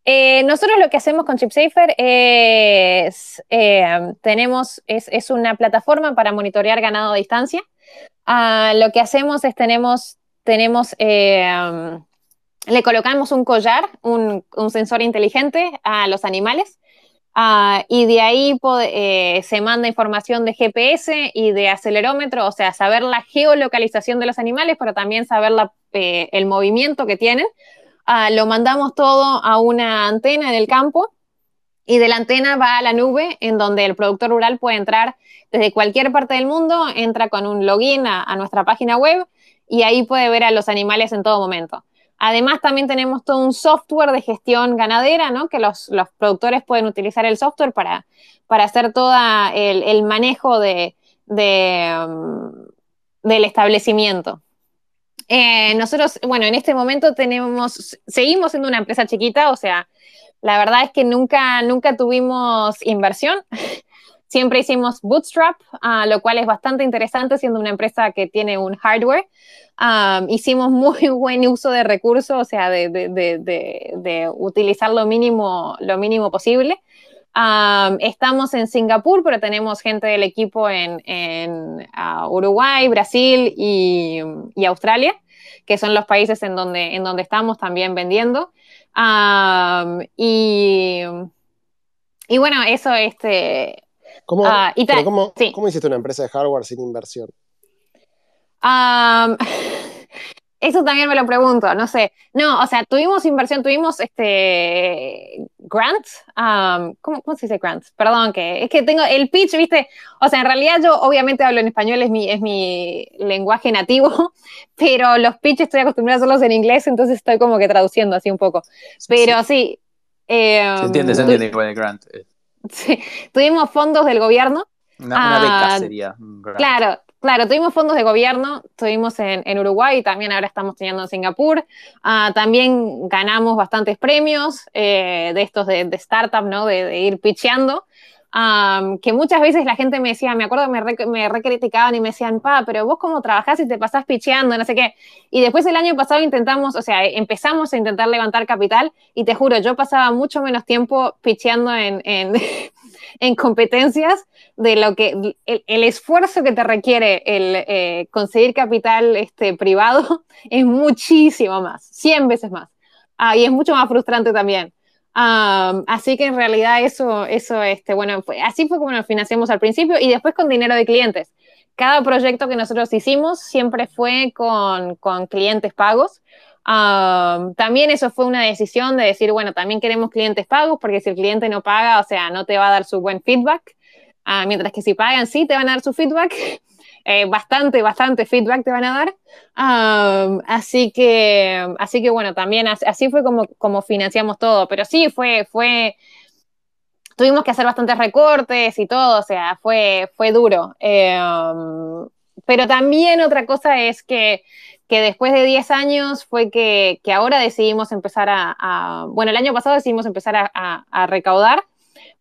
eh, nosotros lo que hacemos con ChipSafer es, eh, tenemos, es, es, una plataforma para monitorear ganado a distancia. Uh, lo que hacemos es tenemos, tenemos eh, le colocamos un collar, un, sensor inteligente a los animales. Uh, y de ahí eh, se manda información de GPS y de acelerómetro, o sea, saber la geolocalización de los animales, pero también saber eh, el movimiento que tienen. Uh, lo mandamos todo a una antena en el campo y de la antena va a la nube en donde el productor rural puede entrar desde cualquier parte del mundo, entra con un login a nuestra página web y ahí puede ver a los animales en todo momento. Además, también tenemos todo un software de gestión ganadera, ¿no? Que los, productores pueden utilizar el software para, para hacer todo el, manejo de, um, del establecimiento. Eh, nosotros, bueno, en este momento tenemos, seguimos siendo una empresa chiquita, o sea, la verdad es que nunca, nunca tuvimos inversión. Siempre hicimos bootstrap, uh, lo cual es bastante interesante siendo una empresa que tiene un hardware. Hicimos muy buen uso de recursos, o sea, de, utilizar lo mínimo, lo mínimo posible. Um, estamos en Singapur, pero tenemos gente del equipo en, uh, Uruguay, Brasil y, Australia, que son los países en donde, en donde estamos también vendiendo. Y, y bueno, eso, este, ¿Cómo, ah, cómo, ¿Cómo, hiciste una empresa de hardware sin inversión? eso también me lo pregunto, no sé. No, o sea, tuvimos inversión, tuvimos este grants. ¿cómo, se dice grants? Perdón, que es que tengo el pitch, ¿viste? O sea, en realidad yo obviamente hablo en español, es mi, es mi lenguaje nativo, pero los pitches estoy acostumbrada a hacerlos en inglés, entonces estoy como que traduciendo así un poco. Pero sí. Eh, se entiende, se entiende el grant. Sí, tuvimos fondos del gobierno. Una, beca ah, sería. Claro, claro, tuvimos fondos de gobierno, tuvimos en, Uruguay y también ahora estamos teniendo en Singapur. Ah, también ganamos bastantes premios eh, de estos de, de startup, ¿no? De, ir pitcheando. que muchas veces la gente me decía, me acuerdo me, me recriticaban y me decían, pa, pero vos cómo trabajás y te pasás picheando, no sé qué. Y después el año pasado intentamos, o sea, empezamos a intentar levantar capital y te juro, yo pasaba mucho menos tiempo picheando en, en, en competencias de lo que el, esfuerzo que te requiere el eh, conseguir capital este, privado es muchísimo más, 100 veces más. Ah, y es mucho más frustrante también. Así que en realidad eso, eso este, bueno, así fue como nos financiamos al principio y después con dinero de clientes. Cada proyecto que nosotros hicimos siempre fue con, con clientes pagos. también eso fue una decisión de decir, bueno, también queremos clientes pagos porque si el cliente no paga, o sea, no te va a dar su buen feedback, uh, mientras que si pagan, sí te van a dar su feedback. Eh, bastante, bastante feedback te van a dar. así que, así que bueno, también así fue como, financiamos todo, pero sí fue, fue, tuvimos que hacer bastantes recortes y todo, o sea, fue, fue duro. Em, pero también otra cosa es que, que después de 10 años fue que, que ahora decidimos empezar a, bueno, el año pasado decidimos empezar a, a recaudar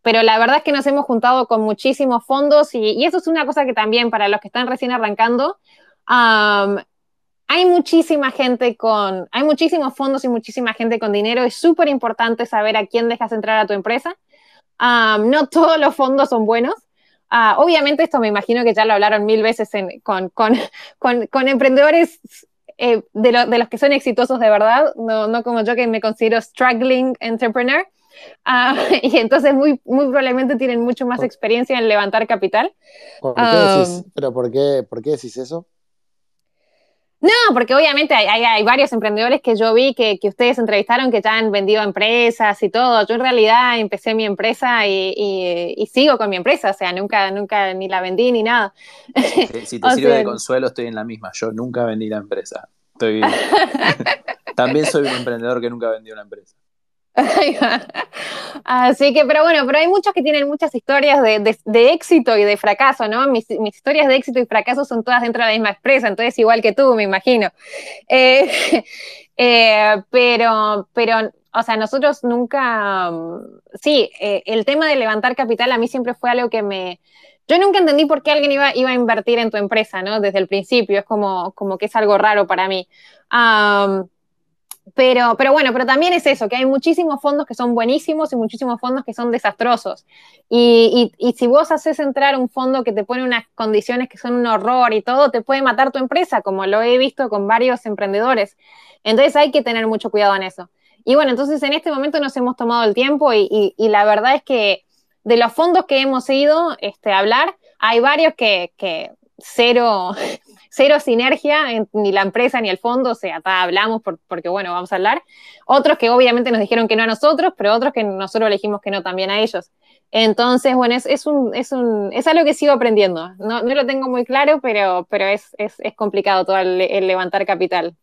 pero la verdad es que nos hemos juntado con muchísimos fondos y, eso es una cosa que también para los que están recién arrancando, hay muchísima gente con, hay muchísimos fondos y muchísima gente con dinero, es súper importante saber a quién dejas entrar a tu empresa. no todos los fondos son buenos. Ah, obviamente esto me imagino que ya lo hablaron mil veces con, con, con, emprendedores eh, de, de, los que son exitosos de verdad, no, no como yo que me considero struggling entrepreneur. Ah, y entonces muy, muy probablemente tienen mucho más experiencia en levantar capital. ¿Por qué decís, ¿Pero por qué, por qué decís eso? No, porque obviamente hay, hay, varios emprendedores que yo vi que, que, ustedes entrevistaron que ya han vendido empresas y todo. Yo en realidad empecé mi empresa y, y, sigo con mi empresa, o sea, nunca, nunca ni la vendí ni nada. Si, te sirve de consuelo, estoy en la misma. Yo nunca vendí la empresa. Estoy... También soy un emprendedor que nunca vendió una empresa. Así que, pero bueno, pero hay muchos que tienen muchas historias de, de, éxito y de fracaso, ¿no? Mis, historias de éxito y fracaso son todas dentro de la misma empresa, entonces igual que tú, me imagino. Eh, eh, pero, pero, o sea, nosotros nunca, sí, eh, el tema de levantar capital a mí siempre fue algo que me... Yo nunca entendí por qué alguien iba, iba a invertir en tu empresa, ¿no? Desde el principio, es como, como que es algo raro para mí. Pero, pero bueno, pero también es eso, que hay muchísimos fondos que son buenísimos y muchísimos fondos que son desastrosos. Y, si vos haces entrar un fondo que te pone unas condiciones que son un horror y todo, te puede matar tu empresa, como lo he visto con varios emprendedores. Entonces hay que tener mucho cuidado en eso. Y bueno, entonces en este momento nos hemos tomado el tiempo y, la verdad es que de los fondos que hemos ido este, a hablar, hay varios que cero, cero sinergia, ni la empresa ni el fondo, o sea, hablamos porque, bueno, vamos a hablar. Otros que obviamente nos dijeron que no a nosotros, pero otros que nosotros elegimos que no también a ellos. Entonces, bueno, es, es, un, es, un, es algo que sigo aprendiendo. No, no lo tengo muy claro, pero, pero es, es, es complicado todo el, el levantar capital.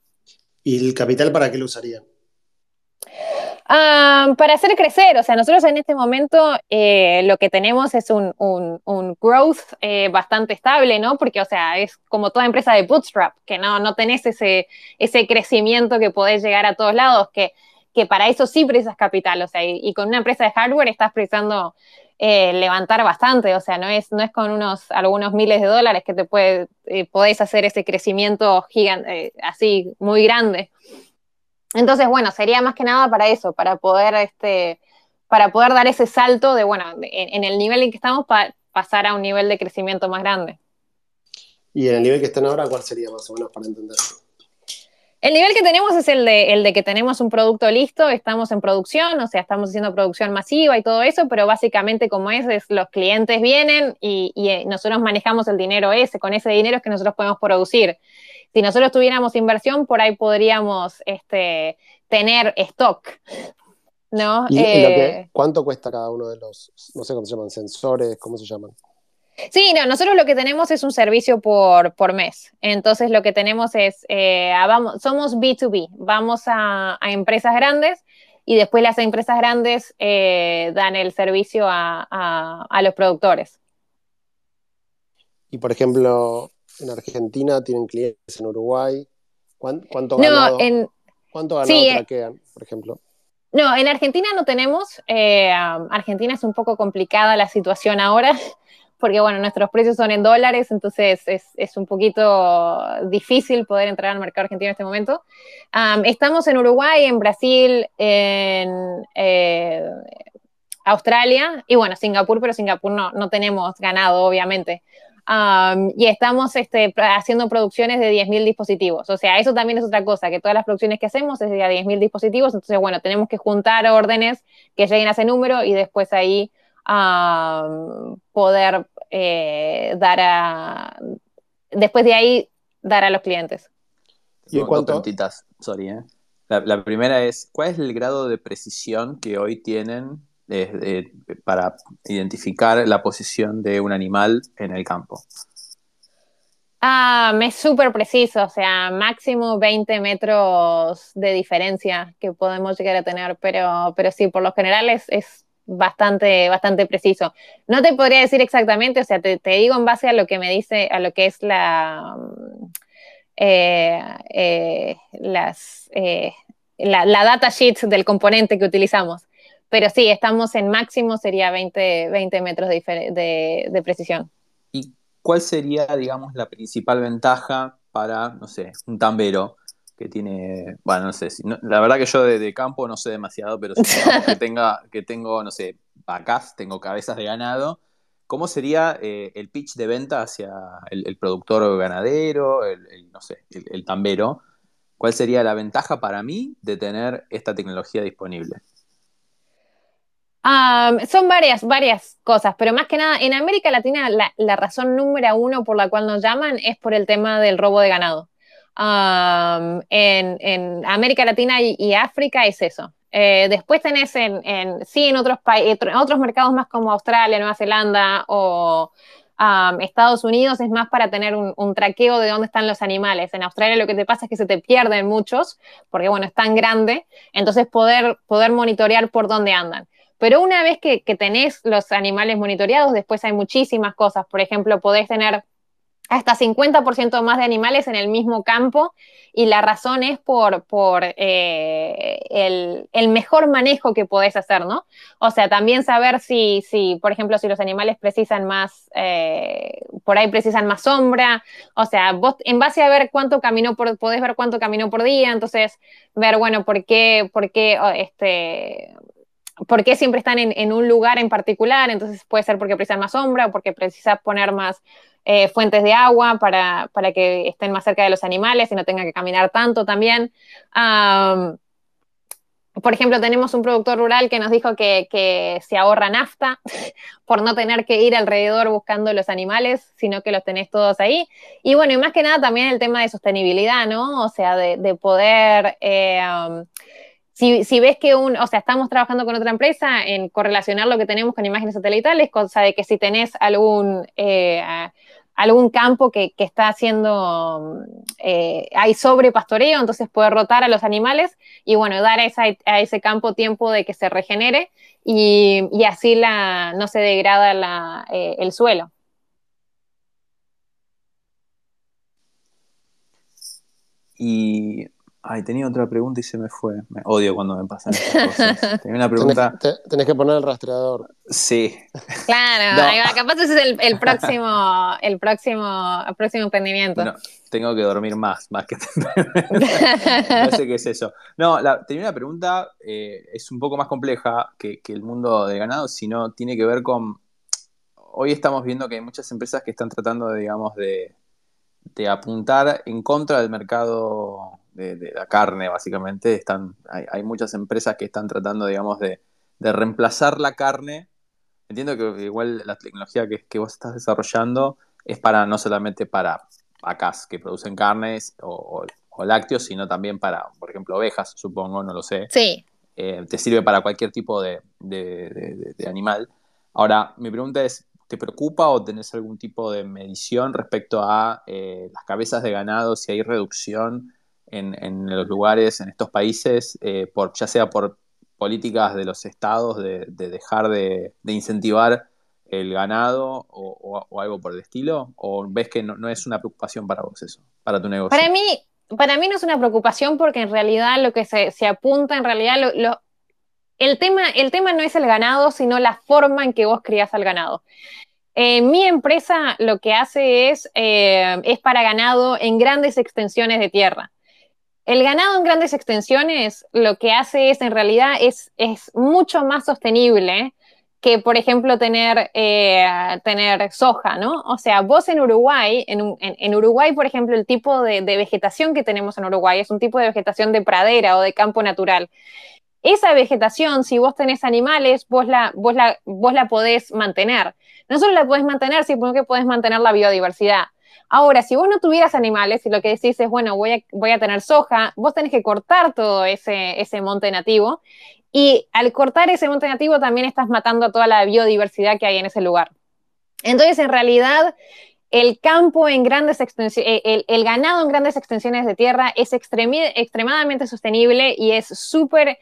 ¿Y el capital para qué lo usarían? para hacer crecer, o sea, nosotros en este momento eh, lo que tenemos es un, un, growth eh, bastante estable, ¿no? Porque, o sea, es como toda empresa de bootstrap, que no, no tenés ese, ese crecimiento que podés llegar a todos lados, que, que para eso sí precisas capital, o sea, y, con una empresa de hardware estás precisando eh, levantar bastante, o sea, no es, no es con unos algunos miles de dólares que te puede, podés hacer ese crecimiento gigante, así muy grande. Entonces, bueno, sería más que nada para eso, para poder, este, para poder dar ese salto de, bueno, en, el nivel en que estamos, para pasar a un nivel de crecimiento más grande. ¿Y en el nivel que están ahora, cuál sería más o menos para entender? El nivel que tenemos es el de, el de que tenemos un producto listo, estamos en producción, o sea, estamos haciendo producción masiva y todo eso, pero básicamente como es, es los clientes vienen y, y eh, nosotros manejamos el dinero ese, con ese dinero es que nosotros podemos producir si nosotros tuviéramos inversión, por ahí podríamos este, tener stock. ¿no? Eh, ¿Cuánto cuesta cada uno de los, no sé cómo se llaman, sensores, cómo se llaman? Sí, no, nosotros lo que tenemos es un servicio por, por mes. Entonces lo que tenemos es, eh, vamos, somos B2B, vamos a, empresas grandes y después las empresas grandes eh, dan el servicio a, a, los productores. Y por ejemplo, en Argentina, tienen clientes en Uruguay. ¿Cuánto, ganado, ¿cuánto ganado eh, traquean, por ejemplo? No, en Argentina no tenemos. Eh, Argentina es un poco complicada la situación ahora, porque bueno, nuestros precios son en dólares, entonces es, un poquito difícil poder entrar al mercado argentino en este momento. estamos en Uruguay, en Brasil, en eh, Australia y bueno, Singapur, pero Singapur no, no tenemos ganado, obviamente. Y estamos este, haciendo producciones de 10.000 dispositivos. O sea, eso también es otra cosa, que todas las producciones que hacemos es de 10.000 dispositivos, entonces, bueno, tenemos que juntar órdenes que lleguen a ese número y después ahí poder eh, dar a, después de ahí, dar a los clientes. Y cuánto? sorry, ¿eh? la, primera es, ¿cuál es el grado de precisión que hoy tienen para identificar la posición de un animal en el campo? Ah, es súper preciso, o sea, máximo 20 metros de diferencia que podemos llegar a tener, pero, pero sí, por lo general es, bastante, bastante preciso. No te podría decir exactamente, o sea, te, digo en base a lo que me dice, a lo que es la, eh, eh, eh, la, data sheet del componente que utilizamos. Pero sí, estamos en máximo, sería 20, 20 metros de, de, precisión. ¿Y cuál sería, digamos, la principal ventaja para, no sé, un tambero que tiene, bueno, no sé, si, la verdad que yo de, campo no sé demasiado, pero si que, tenga, que tengo, no sé, vacas, tengo cabezas de ganado, ¿cómo sería eh, el pitch de venta hacia el, productor ganadero, el, no sé, el tambero? ¿Cuál sería la ventaja para mí de tener esta tecnología disponible? Son varias, varias cosas, pero más que nada, en América Latina la, razón número uno por la cual nos llaman es por el tema del robo de ganado. en, América Latina y, África es eso. Eh, después tenés en, sí en otros, otros mercados más como Australia, Nueva Zelanda o Estados Unidos es más para tener un, un, traqueo de dónde están los animales. En Australia lo que te pasa es que se te pierden muchos, porque bueno, es tan grande, entonces poder, poder monitorear por dónde andan. Pero una vez que, tenés los animales monitoreados, después hay muchísimas cosas. Por ejemplo, podés tener hasta 50% más de animales en el mismo campo y la razón es por, eh, el, mejor manejo que podés hacer, ¿no? O sea, también saber si, si por ejemplo, si los animales precisan más, eh, por ahí precisan más sombra, o sea, vos en base a ver cuánto caminó por, podés ver cuánto caminó por día, entonces ver, bueno, por qué, por qué, este, por qué siempre están en, un lugar en particular, entonces puede ser porque precisan más sombra o porque precisas poner más eh, fuentes de agua para, que estén más cerca de los animales y no tengan que caminar tanto también. por ejemplo, tenemos un productor rural que nos dijo que, se ahorra nafta por no tener que ir alrededor buscando los animales, sino que los tenés todos ahí. Y bueno, y más que nada también el tema de sostenibilidad, ¿no? O sea, de, poder... Eh, si, ves que un, o sea, estamos trabajando con otra empresa en correlacionar lo que tenemos con imágenes satelitales, cosa de que si tenés algún, eh, algún campo que, está haciendo, eh, hay sobrepastoreo, entonces puede rotar a los animales y bueno, dar a, ese campo tiempo de que se regenere y, así la, no se degrada eh, el suelo. Y Ay, tenía otra pregunta y se me fue. Me odio cuando me pasan estas cosas. Tenía una pregunta. Tenés, que poner el rastreador. Sí. Claro, capaz ese es el, próximo, el próximo, el próximo emprendimiento. No, tengo que dormir más, más que No sé qué es eso. No, tenía una pregunta, eh, es un poco más compleja que, el mundo del ganado, sino tiene que ver con. Hoy estamos viendo que hay muchas empresas que están tratando, digamos, de, de apuntar en contra del mercado de, la carne, básicamente. Están, hay, muchas empresas que están tratando, digamos, de, reemplazar la carne. Entiendo que igual la tecnología que, vos estás desarrollando es para no solamente para vacas que producen carnes o, lácteos, sino también para, por ejemplo, ovejas, supongo, no lo sé. Sí. Eh, te sirve para cualquier tipo de, animal. Ahora, mi pregunta es, ¿te preocupa o tenés algún tipo de medición respecto a eh, las cabezas de ganado, si hay reducción en, los lugares, en estos países, eh, por, ya sea por políticas de los estados de, dejar de, incentivar el ganado o, algo por el estilo? ¿O ves que no, es una preocupación para vos eso, para tu negocio? Para mí, para mí no es una preocupación porque en realidad lo que se, apunta, en realidad el, tema, el tema no es el ganado, sino la forma en que vos crías al ganado. Eh, mi empresa lo que hace es, eh, es para ganado en grandes extensiones de tierra. El ganado en grandes extensiones lo que hace es, en realidad, es, mucho más sostenible que, por ejemplo, tener, eh, tener soja, ¿no? O sea, vos en Uruguay, en, Uruguay, por ejemplo, el tipo de, vegetación que tenemos en Uruguay es un tipo de vegetación de pradera o de campo natural. Esa vegetación, si vos tenés animales, vos la, vos vos la podés mantener. No solo la podés mantener, sino que podés mantener la biodiversidad. Ahora, si vos no tuvieras animales y lo que decís es, bueno, voy a, voy a tener soja, vos tenés que cortar todo ese, ese monte nativo y al cortar ese monte nativo también estás matando a toda la biodiversidad que hay en ese lugar. Entonces, en realidad, el campo en grandes extensiones, eh, el, ganado en grandes extensiones de tierra es extremadamente sostenible y es súper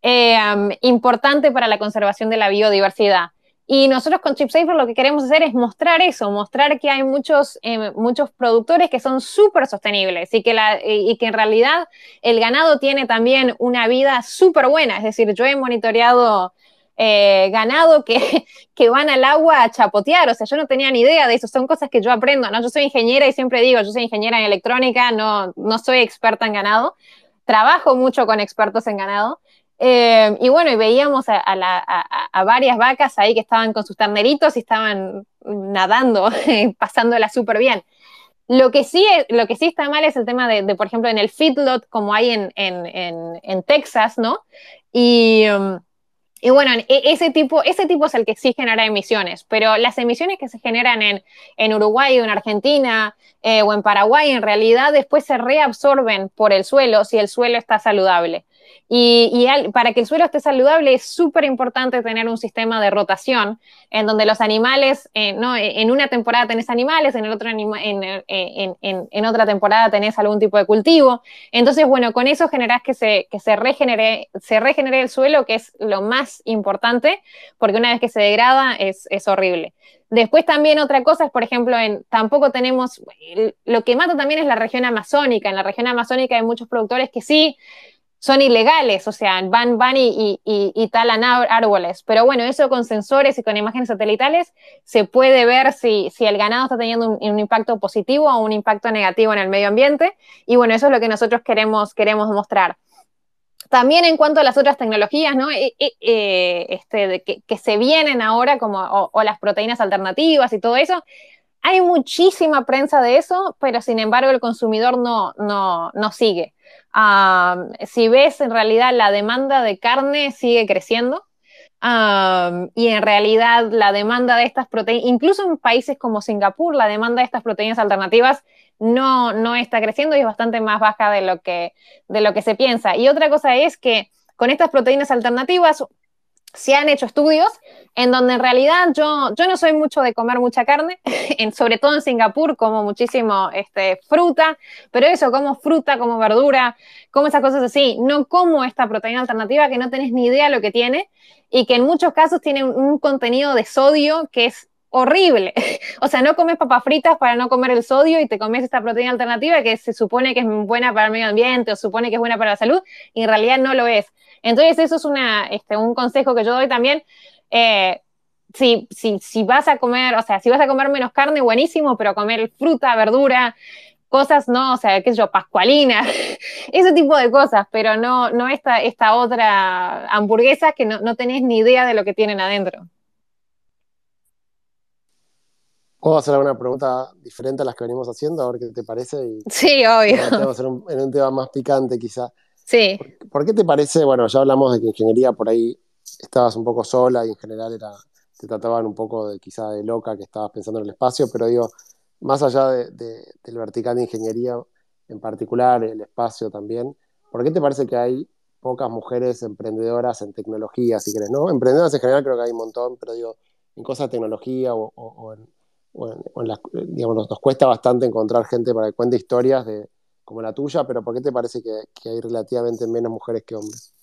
eh, importante para la conservación de la biodiversidad. Y nosotros con ChipSafer lo que queremos hacer es mostrar eso, mostrar que hay muchos, eh, muchos productores que son súper sostenibles y que, la, y que en realidad el ganado tiene también una vida súper buena. Es decir, yo he monitoreado eh, ganado que, que, van al agua a chapotear, o sea, yo no tenía ni idea de eso, son cosas que yo aprendo, ¿no? Yo soy ingeniera y siempre digo, yo soy ingeniera en electrónica, no, no soy experta en ganado, trabajo mucho con expertos en ganado, eh, y bueno, y veíamos a, varias vacas ahí que estaban con sus terneritos y estaban nadando, pasándola súper bien. Lo que, sí, lo que sí está mal es el tema de, por ejemplo, en el feedlot, como hay en, en, Texas, ¿no? Y, um, y bueno, e, ese tipo, ese tipo es el que sí genera emisiones, pero las emisiones que se generan en, en Uruguay o en Argentina eh, o en Paraguay en realidad después se reabsorben por el suelo si el suelo está saludable. Y, para que el suelo esté saludable es súper importante tener un sistema de rotación en donde los animales, eh, ¿no? en una temporada tenés animales, en, el otro en, en, otra temporada tenés algún tipo de cultivo. Entonces, bueno, con eso generás que se, que se, regenere, se regenere el suelo, que es lo más importante, porque una vez que se degrada es, es horrible. Después también otra cosa es, por ejemplo, en, tampoco tenemos, lo que mata también es la región amazónica. En la región amazónica hay muchos productores que sí son ilegales, o sea, van, van y, y, talan árboles. Pero bueno, eso con sensores y con imágenes satelitales se puede ver si, si el ganado está teniendo un, impacto positivo o un impacto negativo en el medio ambiente. Y bueno, eso es lo que nosotros queremos, queremos mostrar. También en cuanto a las otras tecnologías, ¿no? Eh, eh, eh, este, que, se vienen ahora, como o, las proteínas alternativas y todo eso, hay muchísima prensa de eso, pero sin embargo el consumidor no, no, no sigue si ves, en realidad la demanda de carne sigue creciendo. y en realidad la demanda de estas proteínas, incluso en países como Singapur, la demanda de estas proteínas alternativas no, no está creciendo y es bastante más baja de lo, que, de lo que se piensa. Y otra cosa es que con estas proteínas alternativas se han hecho estudios en donde en realidad yo, yo no soy mucho de comer mucha carne, en, sobre todo en Singapur como muchísimo este, fruta, pero eso, como fruta, como verdura, como esas cosas así, no como esta proteína alternativa que no tenés ni idea lo que tiene y que en muchos casos tiene un, contenido de sodio que es horrible. O sea, no comes papas fritas para no comer el sodio y te comes esta proteína alternativa que se supone que es buena para el medio ambiente o supone que es buena para la salud y en realidad no lo es. Entonces, eso es una, este, un consejo que yo doy también. Eh, si, si, si, vas a comer, o sea, si vas a comer menos carne, buenísimo, pero comer fruta, verdura, cosas, no, o sea, qué sé yo, pascualina, ese tipo de cosas, pero no, no esta, esta otra hamburguesa que no, no tenés ni idea de lo que tienen adentro. ¿Puedo hacer alguna pregunta diferente a las que venimos haciendo? A ver qué te parece. sí, obvio. Vamos a un, en un tema más picante, quizá. Sí. ¿Por, qué te parece, bueno, ya hablamos de que ingeniería por ahí estabas un poco sola y en general era, te trataban un poco de quizá de loca que estabas pensando en el espacio, pero digo, más allá de, del vertical de ingeniería en particular, el espacio también, ¿por qué te parece que hay pocas mujeres emprendedoras en tecnología, si querés, ¿no? Emprendedoras en general creo que hay un montón, pero digo, en cosas de tecnología o, en, digamos, nos cuesta bastante encontrar gente para que cuente historias de, como la tuya, pero ¿por qué te parece que, hay relativamente menos mujeres que hombres?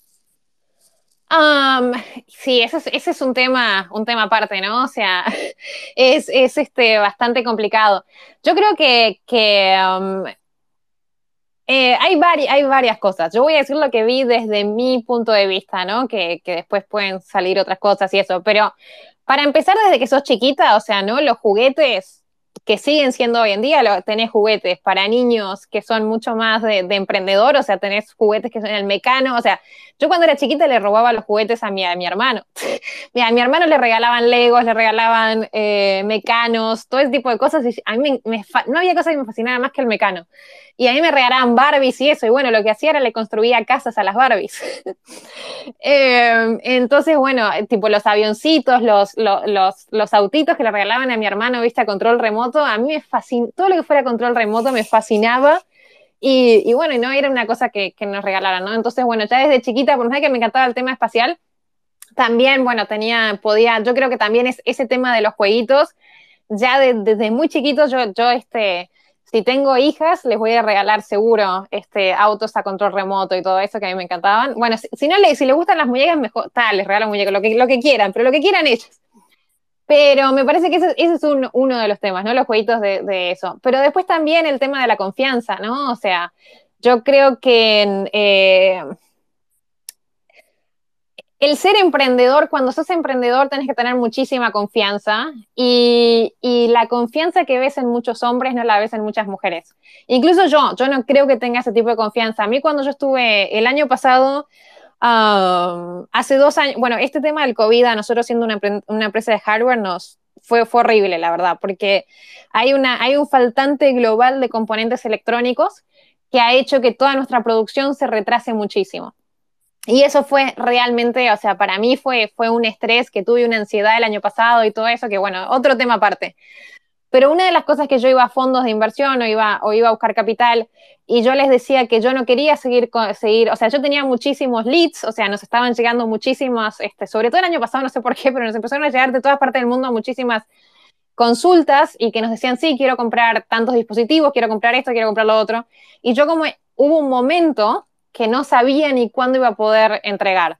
sí, ese es, un tema, un tema aparte, ¿no? O sea, es, este, bastante complicado. Yo creo que, eh, hay, hay varias cosas. Yo voy a decir lo que vi desde mi punto de vista, ¿no? Que, que después pueden salir otras cosas y eso. Pero para empezar, desde que sos chiquita, o sea, ¿no? Los juguetes que siguen siendo hoy en día, tenés juguetes para niños que son mucho más de, emprendedor, o sea, tenés juguetes que son el mecano, o sea, yo cuando era chiquita le robaba los juguetes a mi, a mi hermano. a mi hermano le regalaban legos, le regalaban eh, mecanos, todo ese tipo de cosas, y a mí no había cosa que me fascinara más que el mecano. Y a mí me regalaban Barbies y eso, y bueno, lo que hacía era le construía casas a las Barbies. Em, entonces, bueno, tipo los avioncitos, los, los, los, autitos que le regalaban a mi hermano, viste, a control remoto, a mí me fascinaba, todo lo que fuera control remoto me fascinaba. Y, bueno, y no era una cosa que, nos regalaran, ¿no? Entonces, bueno, ya desde chiquita, por más que me encantaba el tema espacial, también, bueno, tenía, podía, yo creo que también es ese tema de los jueguitos, ya desde muy chiquitos yo, yo, este, si tengo hijas, les voy a regalar seguro este, autos a control remoto y todo eso que a mí me encantaban. Bueno, si, no le, si les gustan las muñecas, mejor, tal, les regalo muñecas, lo que, lo que quieran, pero lo que quieran ellos. Pero me parece que ese, es uno de los temas, ¿no? Los jueguitos de, eso. Pero después también el tema de la confianza, ¿no? O sea, yo creo que eh, el ser emprendedor, cuando sos emprendedor tenés que tener muchísima confianza y, la confianza que ves en muchos hombres no la ves en muchas mujeres. Incluso yo, yo no creo que tenga ese tipo de confianza. A mí cuando yo estuve el año pasado, um, hace dos años, bueno, este tema del COVID, a nosotros siendo una, empresa de hardware, nos fue, horrible, la verdad, porque hay, una, hay un faltante global de componentes electrónicos que ha hecho que toda nuestra producción se retrase muchísimo. Y eso fue realmente, o sea, para mí fue, fue un estrés que tuve, una ansiedad el año pasado y todo eso, que bueno, otro tema aparte. Pero una de las cosas que yo iba a fondos de inversión o iba, o iba a buscar capital y yo les decía que yo no quería seguir, seguir, o sea, yo tenía muchísimos leads, o sea, nos estaban llegando muchísimas, este, sobre todo el año pasado, no sé por qué, pero nos empezaron a llegar de todas partes del mundo muchísimas consultas y que nos decían, sí, quiero comprar tantos dispositivos, quiero comprar esto, quiero comprar lo otro. Y yo como hubo un momento que no sabía ni cuándo iba a poder entregar.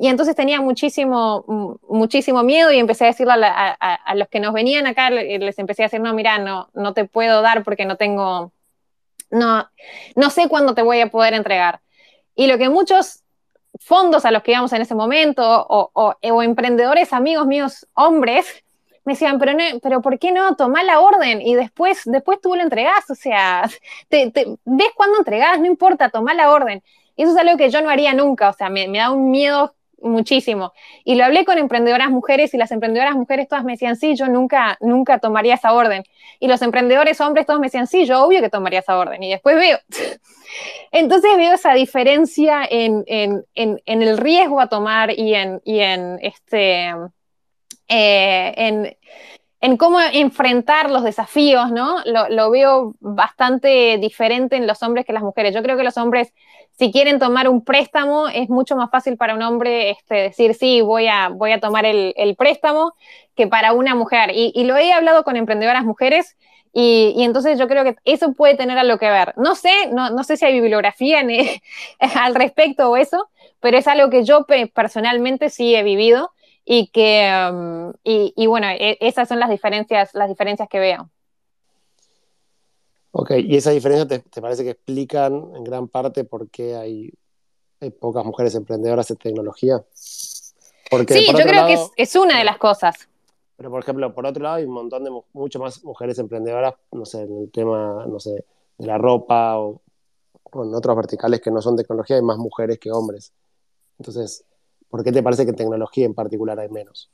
y entonces tenía muchísimo, muchísimo miedo y empecé a decirle a, los que nos venían acá, les empecé a decir, no, mira, no, no te puedo dar porque no tengo, no, no sé cuándo te voy a poder entregar. Y lo que muchos fondos a los que íbamos en ese momento o, o emprendedores amigos míos, hombres, me decían, pero, no, pero ¿por qué no? Tomá la orden y después, después tú lo entregás, o sea, te, ves cuándo entregás, no importa, tomá la orden. Y eso es algo que yo no haría nunca, o sea, me, da un miedo muchísimo. Y lo hablé con emprendedoras mujeres y las emprendedoras mujeres todas me decían, sí, yo nunca, nunca tomaría esa orden. Y los emprendedores hombres todos me decían, sí, yo obvio que tomaría esa orden. Y después veo. Entonces veo esa diferencia en, en, en, en, el riesgo a tomar y en, y en este eh, en, cómo enfrentar los desafíos, ¿no? Lo, veo bastante diferente en los hombres que las mujeres. Yo creo que los hombres, si quieren tomar un préstamo, es mucho más fácil para un hombre este, decir, sí, voy a, voy a tomar el, préstamo, que para una mujer. Y, lo he hablado con emprendedoras mujeres. Y, entonces yo creo que eso puede tener algo que ver. No sé, no, no sé si hay bibliografía al respecto o eso, pero es algo que yo personalmente sí he vivido y que, um, y, bueno, e, esas son las diferencias, las diferencias que veo. Ok, ¿y esas diferencias te, parece que explican en gran parte por qué hay, pocas mujeres emprendedoras en tecnología? Porque, sí, yo creo que es, una de las cosas. Pero, por ejemplo, por otro lado, hay un montón de, mucho más mujeres emprendedoras, no sé, en el tema, no sé, de la ropa o, o en otros verticales que no son tecnología, hay más mujeres que hombres. Entonces, ¿Por qué te parece que en tecnología en particular hay menos?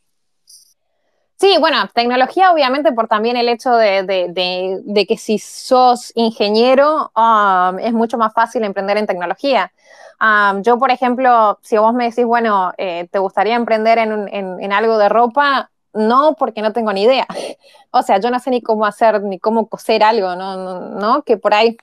Sí, bueno, tecnología obviamente por también el hecho de, que si sos ingeniero um, es mucho más fácil emprender en tecnología. Um, yo, por ejemplo, si vos me decís, bueno, eh, ¿te gustaría emprender en, algo de ropa? No, porque no tengo ni idea. O sea, yo no sé ni cómo hacer, ni cómo coser algo, ¿no? no, no que por ahí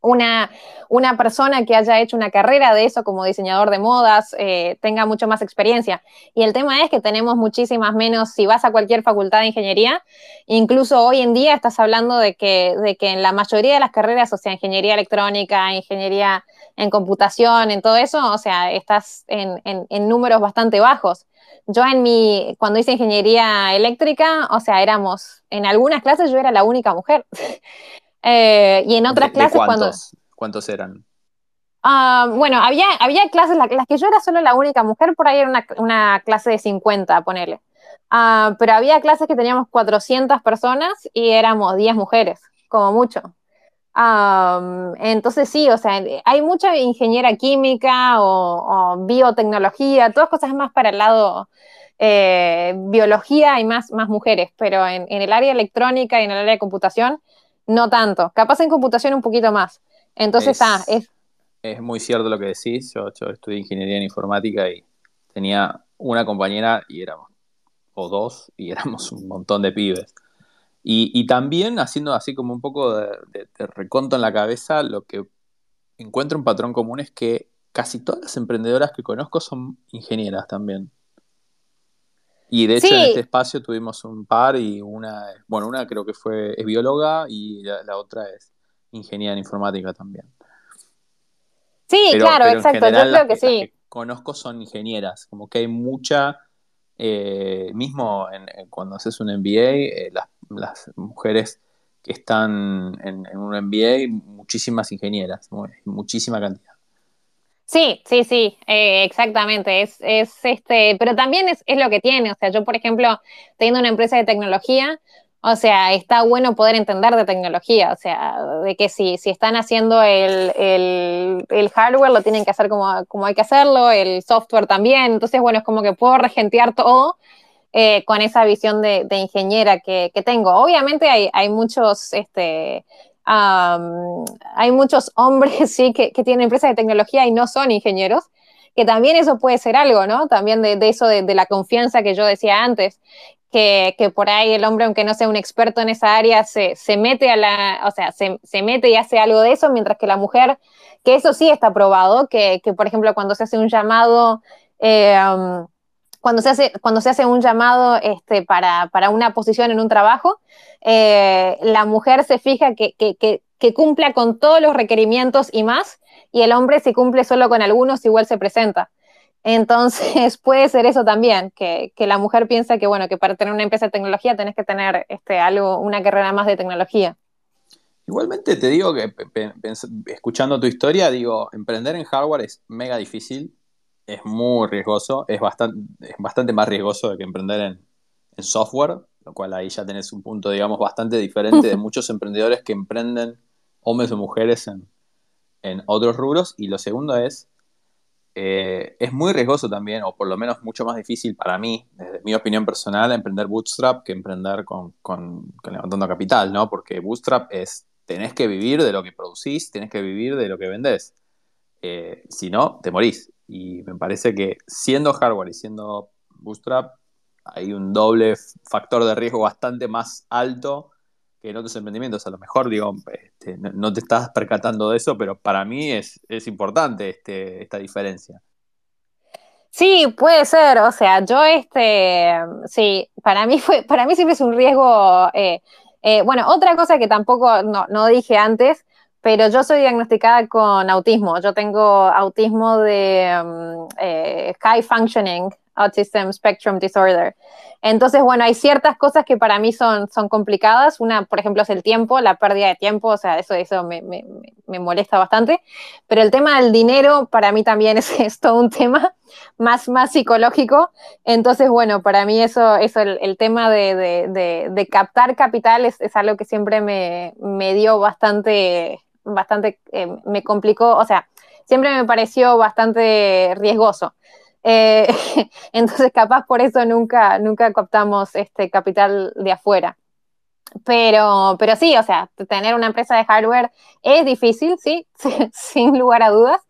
una, una, persona que haya hecho una carrera de eso como diseñador de modas eh, tenga mucho más experiencia. Y el tema es que tenemos muchísimas menos, si vas a cualquier facultad de ingeniería, incluso hoy en día estás hablando de que, de que en la mayoría de las carreras, o sea, ingeniería electrónica, ingeniería en computación, en todo eso, o sea, estás en, en números bastante bajos. Yo en mi, cuando hice ingeniería eléctrica, o sea, éramos, en algunas clases yo era la única mujer. Eh, y en otras clases cuántos, cuando... ¿Cuántos eran? Ah, bueno, había, había clases, las que yo era solo la única mujer, por ahí era una, clase de 50, ponele. Ah, pero había clases que teníamos 400 personas y éramos 10 mujeres, como mucho. entonces sí, o sea, hay mucha ingeniera química o, biotecnología, todas cosas más para el lado eh, biología y más, más mujeres, pero en, el área electrónica y en el área de computación, no tanto. Capaz en computación un poquito más. Entonces, es, ah, es... Es muy cierto lo que decís. Yo, yo estudié ingeniería en informática y tenía una compañera y éramos, o dos, y éramos un montón de pibes. Y, también haciendo así como un poco de, reconto en la cabeza, lo que encuentro un patrón común es que casi todas las emprendedoras que conozco son ingenieras también. Y de hecho en este espacio tuvimos un par y una, bueno, una creo que fue, es bióloga y la, otra es ingeniera en informática también. Sí, claro, exacto, yo creo que, sí. conozco son ingenieras, como que hay mucha, eh, mismo cuando haces un MBA, eh, las, mujeres que están en, en, un MBA, muchísimas ingenieras, muchísima cantidad. Sí, sí, sí, eh, exactamente. Es, es este, pero también es, es, lo que tiene. O sea, yo, por ejemplo, teniendo una empresa de tecnología, o sea, está bueno poder entender de tecnología. O sea, de que si, si están haciendo el, el, el hardware, lo tienen que hacer como, como, hay que hacerlo, el software también. Entonces, bueno, es como que puedo regentear todo. Eh, con esa visión de, de ingeniera que, que, tengo. Obviamente hay, hay muchos este, hay muchos hombres, sí, que, tienen empresas de tecnología y no son ingenieros, que también eso puede ser algo, ¿no? También de, eso de, la confianza que yo decía antes, que, por ahí el hombre, aunque no sea un experto en esa área, se, mete a la, o sea, se, mete y hace algo de eso, mientras que la mujer, que eso sí está probado, que, por ejemplo cuando se hace un llamado, eh, cuando se hace, cuando se hace un llamado este, para, una posición en un trabajo, eh, la mujer se fija que, cumpla con todos los requerimientos y más, y el hombre si cumple solo con algunos igual se presenta. Entonces puede ser eso también, que, la mujer piensa que bueno, que para tener una empresa de tecnología tenés que tener este, algo, una carrera más de tecnología. Igualmente te digo que escuchando tu historia, digo, emprender en hardware es mega difícil es muy riesgoso, es bastante, más riesgoso que emprender en, software, lo cual ahí ya tenés un punto, digamos, bastante diferente de muchos emprendedores que emprenden, hombres o mujeres, en, otros rubros. Y lo segundo es, eh, es muy riesgoso también, o por lo menos mucho más difícil para mí, desde mi opinión personal, emprender bootstrap que emprender con, con levantando capital, ¿no? Porque bootstrap es, tenés que vivir de lo que producís, tenés que vivir de lo que vendés. Eh, si no, te morís. Y me parece que siendo hardware y siendo Bootstrap, hay un doble factor de riesgo bastante más alto que en otros emprendimientos. A lo mejor, digo, este, no, te estás percatando de eso, pero para mí es, importante este, esta diferencia. Sí, puede ser. O sea, yo este, sí, para mí fue, para mí siempre es un riesgo. Eh, eh, bueno, otra cosa que tampoco no dije antes pero yo soy diagnosticada con autismo. Yo tengo autismo de mm, eh, High Functioning Autism Spectrum Disorder. Entonces, bueno, hay ciertas cosas que para mí son, son complicadas. Una, por ejemplo, es el tiempo, la pérdida de tiempo, o sea, eso, eso me, me, molesta bastante. Pero el tema del dinero para mí también es, es, todo un tema más, más psicológico. Entonces, bueno, para mí eso, eso el, el tema de, de, de, captar capital es, es, algo que siempre me, me dio bastante bastante, eh, me complicó, o sea, siempre me pareció bastante riesgoso. Eh, entonces, capaz por eso nunca, nunca captamos este capital de afuera. Pero, pero sí, o sea, tener una empresa de hardware es difícil, sí, sin lugar a dudas.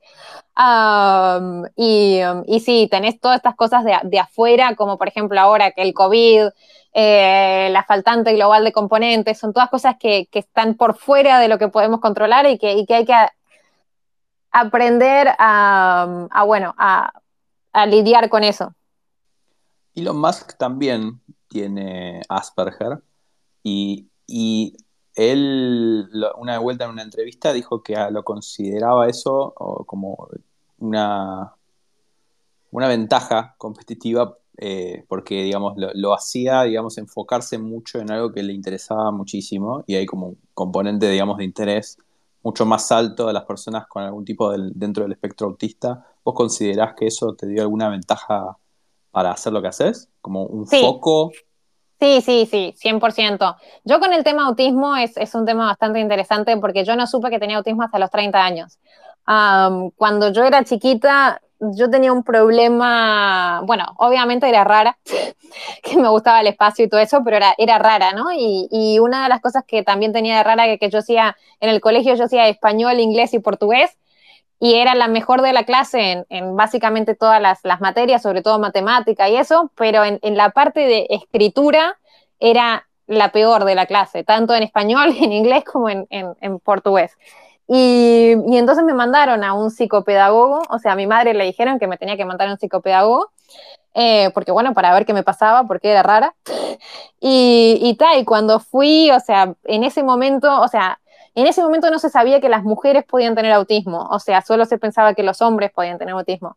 y, y, sí, tenés todas estas cosas de, de, afuera, como por ejemplo ahora que el COVID, eh, la faltante global de componentes, son todas cosas que, están por fuera de lo que podemos controlar y que, hay que aprender a, bueno, a, lidiar con eso. Elon Musk también tiene Asperger y, él una vuelta en una entrevista dijo que lo consideraba eso como una, una ventaja competitiva eh, porque, digamos, lo, hacía, digamos, enfocarse mucho en algo que le interesaba muchísimo y hay como un componente, digamos, de interés mucho más alto de las personas con algún tipo del, dentro del espectro autista. ¿Vos considerás que eso te dio alguna ventaja para hacer lo que haces? ¿Como un foco? Sí, sí, sí, 100%. Yo con el tema autismo es, es, un tema bastante interesante porque yo no supe que tenía autismo hasta los 30 años. cuando yo era chiquita, yo tenía un problema, bueno, obviamente era rara, que me gustaba el espacio y todo eso, pero era, era rara, ¿no? Y, y, una de las cosas que también tenía de rara, que, que yo hacía en el colegio, yo hacía español, inglés y portugués, y era la mejor de la clase en, básicamente todas las, materias, sobre todo matemática y eso, pero en, la parte de escritura era la peor de la clase, tanto en español, en inglés como en, portugués. Y, entonces me mandaron a un psicopedagogo, o sea, a mi madre le dijeron que me tenía que mandar a un psicopedagogo, eh, porque bueno, para ver qué me pasaba, porque era rara. Y, y tal, y cuando fui, o sea, en ese momento, o sea, en ese momento no se sabía que las mujeres podían tener autismo, o sea, solo se pensaba que los hombres podían tener autismo.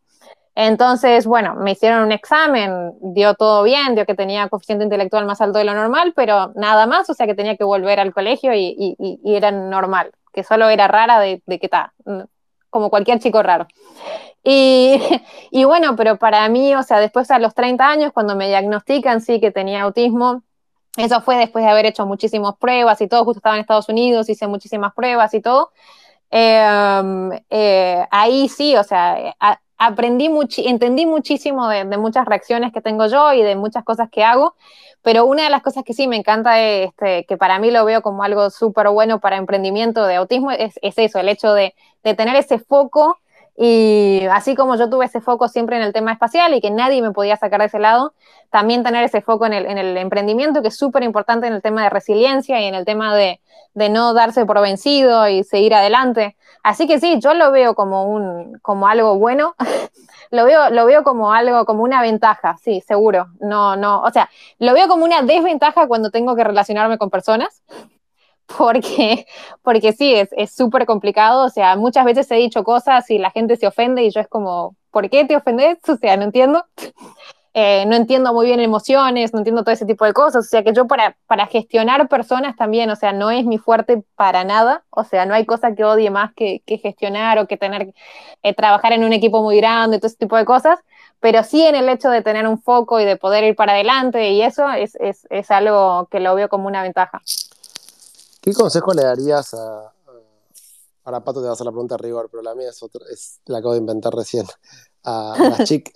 Entonces, bueno, me hicieron un examen, dio todo bien, dio que tenía coeficiente intelectual más alto de lo normal, pero nada más, o sea que tenía que volver al colegio y, era normal, que solo era rara de, que está, como cualquier chico raro. Y, y, bueno, pero para mí, o sea, después a los 30 años, cuando me diagnostican, sí que tenía autismo, eso fue después de haber hecho muchísimas pruebas y todo, justo estaba en Estados Unidos, hice muchísimas pruebas y todo. Em, eh, ahí sí, o sea, aprendí mucho, entendí muchísimo de, muchas reacciones que tengo yo y de muchas cosas que hago, pero una de las cosas que sí me encanta, este, que para mí lo veo como algo súper bueno para emprendimiento de autismo, es, eso, el hecho de, de tener ese foco y así como yo tuve ese foco siempre en el tema espacial y que nadie me podía sacar de ese lado, también tener ese foco en el, en el emprendimiento, que es súper importante en el tema de resiliencia y en el tema de, de, no darse por vencido y seguir adelante. Así que sí, yo lo veo como, un, como algo bueno, lo, veo, lo veo como algo, como una ventaja, sí, seguro. No, no, o sea, lo veo como una desventaja cuando tengo que relacionarme con personas, porque, porque sí, es súper complicado, o sea, muchas veces he dicho cosas y la gente se ofende y yo es como, ¿por qué te ofendes? O sea, no entiendo. Eh, no entiendo muy bien emociones, no entiendo todo ese tipo de cosas, o sea que yo para, para gestionar personas también, o sea, no es mi fuerte para nada, o sea, no hay cosa que odie más que, que gestionar o que tener, eh, trabajar en un equipo muy grande, todo ese tipo de cosas, pero sí en el hecho de tener un foco y de poder ir para adelante y eso es, es, es algo que lo veo como una ventaja. ¿Qué consejo le darías a, Ahora Pato te va a hacer la pregunta a rigor, pero la mía es otra, es, la acabo de inventar recién. A,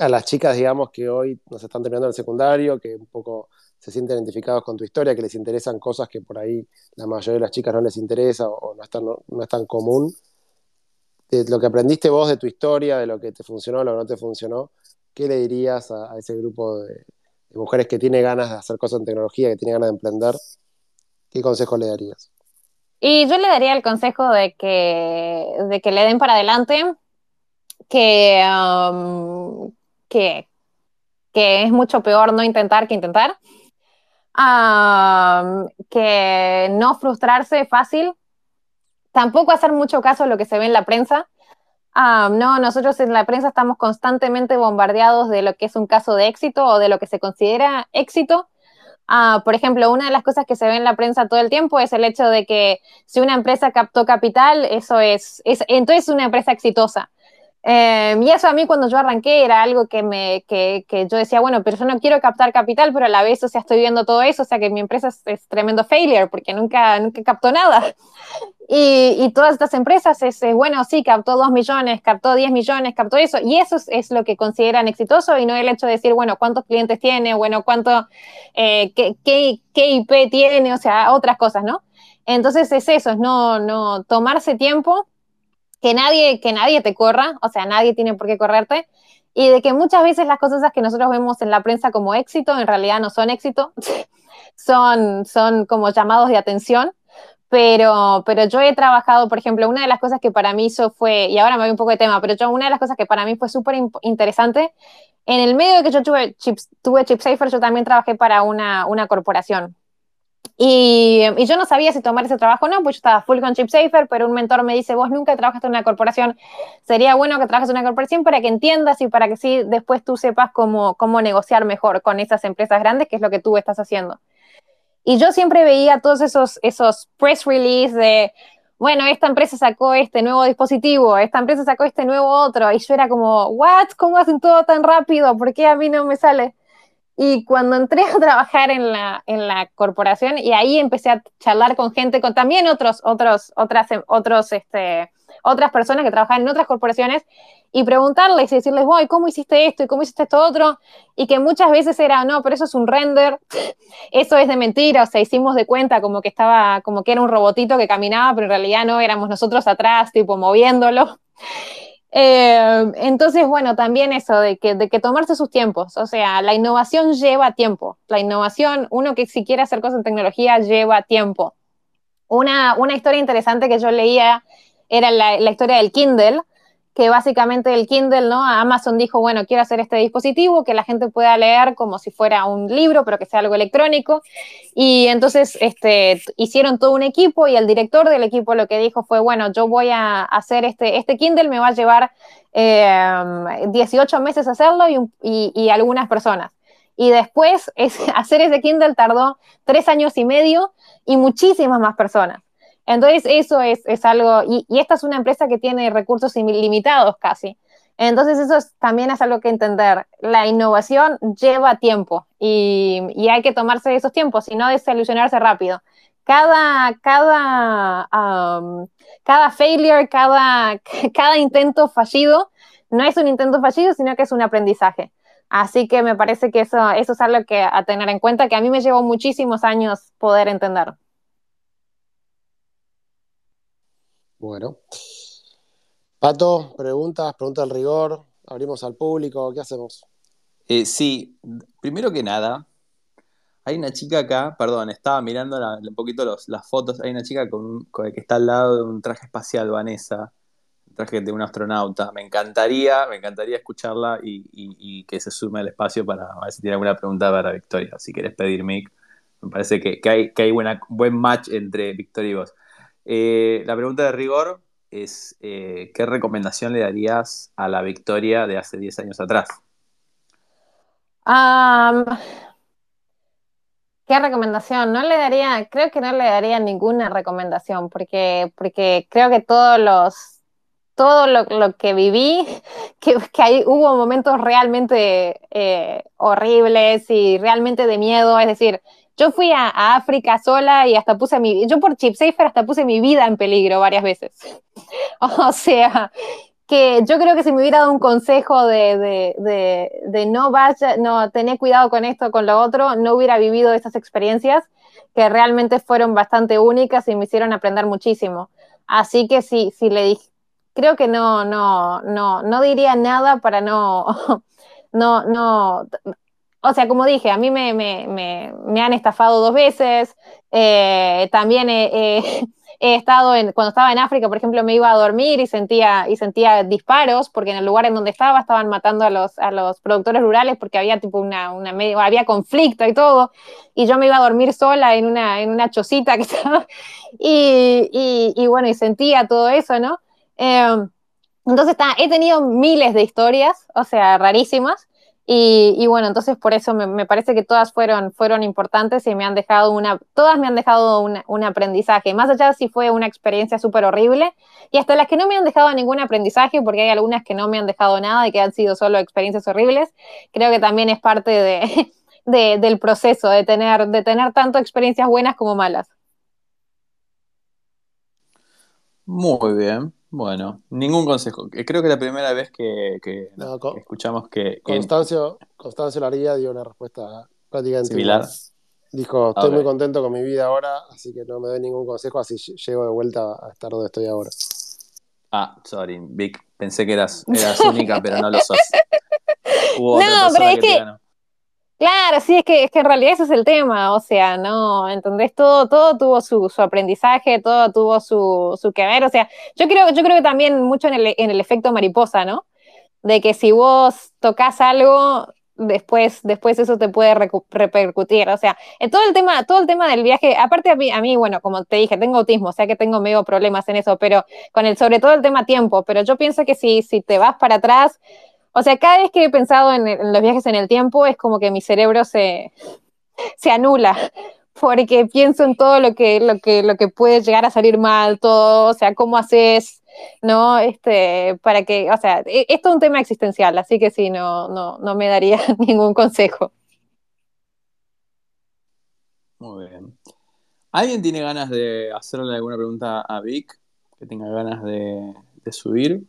las chicas, digamos, que hoy nos están terminando el secundario, que un poco se sienten identificados con tu historia, que les interesan cosas que por ahí la mayoría de las chicas no les interesa o, no, es tan, común. De lo que aprendiste vos de tu historia, de lo que te funcionó, lo que no te funcionó, ¿qué le dirías a, ese grupo de, de, mujeres que tiene ganas de hacer cosas en tecnología, que tiene ganas de emprender? ¿Qué consejo le darías? Y yo le daría el consejo de que, de que le den para adelante, que, um, que, que, es mucho peor no intentar que intentar, um, que no frustrarse fácil, tampoco hacer mucho caso a lo que se ve en la prensa. Um, no, nosotros en la prensa estamos constantemente bombardeados de lo que es un caso de éxito o de lo que se considera éxito Ah, por ejemplo, una de las cosas que se ve en la prensa todo el tiempo es el hecho de que si una empresa captó capital, eso es, es entonces una empresa exitosa. Em, y eso a mí cuando yo arranqué era algo que, me, que, que, yo decía, bueno, pero yo no quiero captar capital, pero a la vez, o sea, estoy viendo todo eso, o sea, que mi empresa es, tremendo failure porque nunca, nunca captó nada. Y, y todas estas empresas es, bueno, sí, captó 2 millones, captó 10 millones, captó eso, y eso es, lo que consideran exitoso y no el hecho de decir, bueno, cuántos clientes tiene, bueno, cuánto, eh, qué, qué, qué IP tiene, o sea, otras cosas, ¿no? Entonces es eso, es no, no tomarse tiempo que nadie, que nadie te corra, o sea, nadie tiene por qué correrte, y de que muchas veces las cosas que nosotros vemos en la prensa como éxito, en realidad no son éxito, son, son como llamados de atención, pero, pero yo he trabajado, por ejemplo, una de las cosas que para mí hizo fue, y ahora me voy un poco de tema, pero yo una de las cosas que para mí fue súper interesante, en el medio de que yo tuve, chips, tuve ChipSafer, yo también trabajé para una, una corporación. Y, y, yo no sabía si tomar ese trabajo o no, pues yo estaba full con ChipSafer, pero un mentor me dice, vos nunca trabajaste en una corporación, sería bueno que trabajes en una corporación para que entiendas y para que sí después tú sepas cómo, cómo negociar mejor con esas empresas grandes, que es lo que tú estás haciendo. Y yo siempre veía todos esos, esos press release de, bueno, esta empresa sacó este nuevo dispositivo, esta empresa sacó este nuevo otro, y yo era como, ¿what? ¿Cómo hacen todo tan rápido? ¿Por qué a mí no me sale? Y cuando entré a trabajar en la, en la corporación, y ahí empecé a charlar con gente, con también otros, otros, otras, otros, este, otras personas que trabajaban en otras corporaciones, y preguntarles y decirles, voy, ¿cómo hiciste esto y cómo hiciste esto otro? Y que muchas veces era, no, pero eso es un render, eso es de mentira, o sea, hicimos de cuenta como que estaba, como que era un robotito que caminaba, pero en realidad no, éramos nosotros atrás, tipo, moviéndolo. Eh, entonces, bueno, también eso de que, de que tomarse sus tiempos, o sea, la innovación lleva tiempo, la innovación, uno que si quiere hacer cosas en tecnología lleva tiempo. Una, una historia interesante que yo leía era la, la historia del Kindle, que básicamente el Kindle, ¿no? Amazon dijo, bueno, quiero hacer este dispositivo que la gente pueda leer como si fuera un libro, pero que sea algo electrónico. Y entonces este, hicieron todo un equipo y el director del equipo lo que dijo fue, bueno, yo voy a hacer este, este Kindle, me va a llevar 18 eh, meses hacerlo y, y, algunas personas. Y después es, hacer ese Kindle tardó tres años y medio y muchísimas más personas. Entonces, eso es, es algo, y, y, esta es una empresa que tiene recursos ilimitados casi. Entonces, eso también es algo que entender. La innovación lleva tiempo y, y hay que tomarse esos tiempos y no desilusionarse rápido. Cada, cada, um, cada failure, cada, cada intento fallido, no es un intento fallido, sino que es un aprendizaje. Así que me parece que eso, eso es algo que a tener en cuenta, que a mí me llevó muchísimos años poder entender. Bueno. Pato, preguntas, preguntas al rigor, abrimos al público, ¿qué hacemos? Eh, sí, primero que nada, hay una chica acá, perdón, estaba mirando un poquito las fotos, hay una chica con, que está al lado de un traje espacial, Vanessa, traje de un astronauta. Me encantaría, me encantaría escucharla y, que se sume al espacio para ver si tiene alguna pregunta para Victoria. Si quieres pedir mic, me parece que, hay, que hay buena, buen match entre Victoria y vos. Eh, la pregunta de rigor es, eh, ¿qué recomendación le darías a la Victoria de hace 10 años atrás? ¿Qué recomendación? No le daría, creo que no le daría ninguna recomendación, porque, porque creo que todos los, todo lo, que viví, que, que hubo momentos realmente eh, horribles y realmente de miedo, es decir, yo fui a, África sola y hasta puse mi, yo por ChipSafer hasta puse mi vida en peligro varias veces. o sea, que yo creo que si me hubiera dado un consejo de, de, de, no vaya, no, tener cuidado con esto, con lo otro, no hubiera vivido esas experiencias que realmente fueron bastante únicas y me hicieron aprender muchísimo. Así que sí, sí le dije, creo que no, no, no, no diría nada para no, no, no, o sea, como dije, a mí me, han estafado dos veces, eh, también he, estado en, cuando estaba en África, por ejemplo, me iba a dormir y sentía, y sentía disparos, porque en el lugar en donde estaba estaban matando a los, a los productores rurales porque había tipo una, una había conflicto y todo, y yo me iba a dormir sola en una, en una chocita que estaba, y, y, bueno, y sentía todo eso, ¿no? Eh, entonces, he tenido miles de historias, o sea, rarísimas, y, bueno, entonces por eso me, parece que todas fueron, fueron importantes y me han dejado una, todas me han dejado un aprendizaje, más allá si fue una experiencia súper horrible, y hasta las que no me han dejado ningún aprendizaje, porque hay algunas que no me han dejado nada y que han sido solo experiencias horribles, creo que también es parte de, del proceso, de tener, de tener tanto experiencias buenas como malas. Muy bien. Bueno, ningún consejo. Creo que la primera vez que, escuchamos que, Constancio, Constancio Laría dio una respuesta prácticamente similar. Dijo, estoy muy contento con mi vida ahora, así que no me doy ningún consejo, así llego de vuelta a estar donde estoy ahora. Ah, sorry, Vic, pensé que eras, eras única, pero no lo sos. no, pero es que, Claro, sí, es que, es que en realidad ese es el tema, o sea, no, ¿entendés? Todo, todo tuvo su, su aprendizaje, todo tuvo su, su que ver, o sea, yo creo, yo creo que también mucho en el, en el efecto mariposa, ¿no? De que si vos tocas algo, después, después eso te puede repercutir, o sea, en todo el tema, todo el tema del viaje, aparte a mí, a mí, bueno, como te dije, tengo autismo, o sea que tengo medio problemas en eso, pero con el, sobre todo el tema tiempo, pero yo pienso que si, si te vas para atrás, o sea, cada vez que he pensado en, los viajes en el tiempo es como que mi cerebro se, se anula, porque pienso en todo lo que, lo que, lo que puede llegar a salir mal, todo, o sea, cómo haces, ¿no? Este, para que, o sea, esto es un tema existencial, así que sí, no, no, no me daría ningún consejo. Muy bien. ¿Alguien tiene ganas de hacerle alguna pregunta a Vic? Que tenga ganas de subir.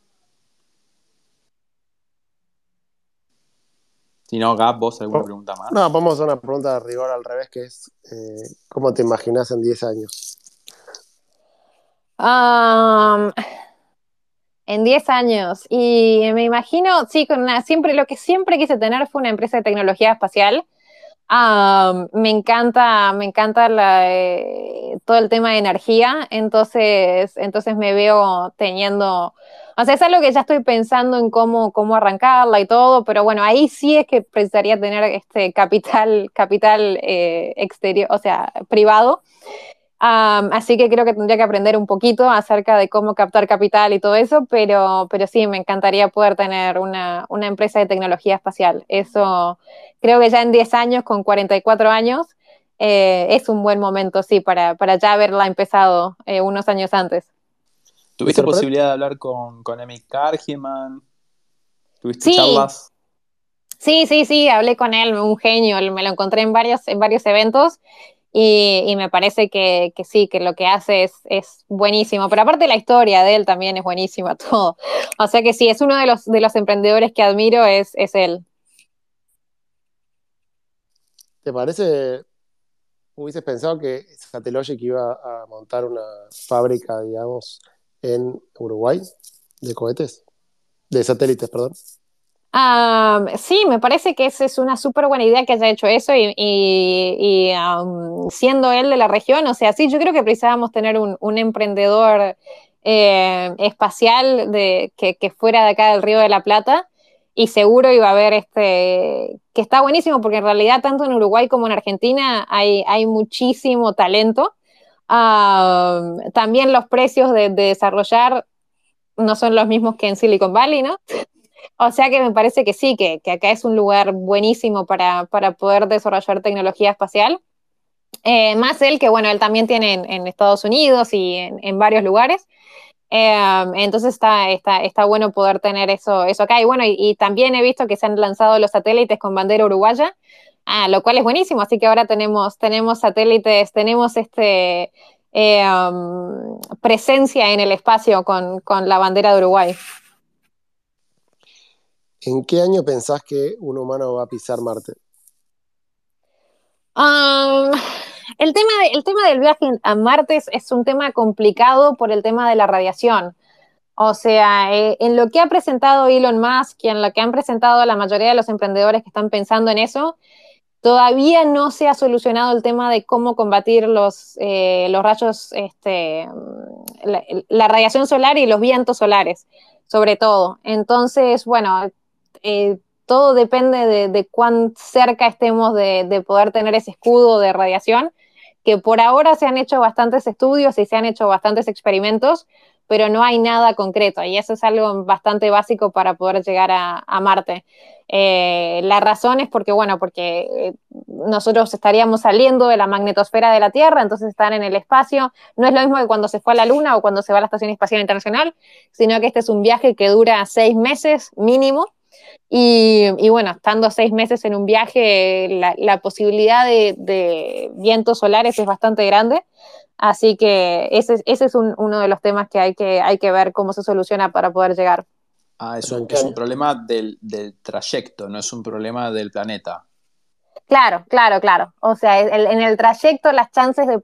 Si no, Gab, vos alguna pregunta más. No, vamos a hacer una pregunta de rigor al revés, que es eh, ¿cómo te imaginas en 10 años? en 10 años. Y me imagino, sí, con una, siempre, lo que siempre quise tener fue una empresa de tecnología espacial. Me encanta, me encanta eh, todo el tema de energía, entonces, entonces me veo teniendo o sea, es algo que ya estoy pensando en cómo, cómo arrancarla y todo, pero bueno, ahí sí es que precisaría tener este capital, capital eh, exterior, o sea, privado. así que creo que tendría que aprender un poquito acerca de cómo captar capital y todo eso, pero, pero sí, me encantaría poder tener una, una empresa de tecnología espacial. Eso creo que ya en 10 años, con 44 años, eh, es un buen momento, sí, para, para ya haberla empezado eh, unos años antes. ¿Tuviste posibilidad de hablar con, con Emi Cargiman? ¿Tuviste charlas? Sí, sí, sí, hablé con él, un genio, me lo encontré en varios, en varios eventos y, me parece que, sí, que lo que hace es, es, buenísimo. Pero aparte la historia de él también es buenísima, todo. O sea que sí, es uno de los, de los emprendedores que admiro, es, es él. ¿Te parece, hubieses pensado que Satellogic iba a montar una fábrica, digamos, en Uruguay de cohetes, de satélites, perdón. sí, me parece que esa es una súper buena idea que haya hecho eso y, siendo él de la región, o sea, sí, yo creo que precisábamos tener un, emprendedor eh, espacial de, que, fuera de acá del Río de la Plata y seguro iba a haber este, que está buenísimo porque en realidad tanto en Uruguay como en Argentina hay, hay muchísimo talento también los precios de, desarrollar no son los mismos que en Silicon Valley, ¿no? O sea que me parece que sí, que, acá es un lugar buenísimo para, poder desarrollar tecnología espacial. Eh, más él, que bueno, él también tiene en, Estados Unidos y en, varios lugares. Eh, entonces está, está, está, bueno poder tener eso, eso acá. Y bueno, y, también he visto que se han lanzado los satélites con bandera uruguaya, Ah, lo cual es buenísimo, así que ahora tenemos, tenemos satélites, tenemos este eh, um, presencia en el espacio con, la bandera de Uruguay. ¿En qué año pensás que un humano va a pisar Marte? Um, el, tema el tema del viaje a Marte es, un tema complicado por el tema de la radiación. O sea, eh, en lo que ha presentado Elon Musk y en lo que han presentado la mayoría de los emprendedores que están pensando en eso, Todavía no se ha solucionado el tema de cómo combatir los, eh, los rayos, este, la, radiación solar y los vientos solares, sobre todo. Entonces, bueno, eh, todo depende de, cuán cerca estemos de, poder tener ese escudo de radiación, que por ahora se han hecho bastantes estudios y se han hecho bastantes experimentos, pero no hay nada concreto y eso es algo bastante básico para poder llegar a Marte. Eh, la razón es porque, bueno, porque eh, nosotros estaríamos saliendo de la magnetosfera de la Tierra, entonces están en el espacio. No es lo mismo que cuando se fue a la Luna o cuando se va a la Estación Espacial Internacional, sino que este es un viaje que dura seis meses mínimo. Y, bueno, estando seis meses en un viaje, la, posibilidad de, vientos solares es bastante grande. Así que ese, ese es uno de los temas que hay, que hay que ver cómo se soluciona para poder llegar. Ah, es un, es un problema del, trayecto, no es un problema del planeta. Claro, claro, claro. O sea, en el trayecto las chances de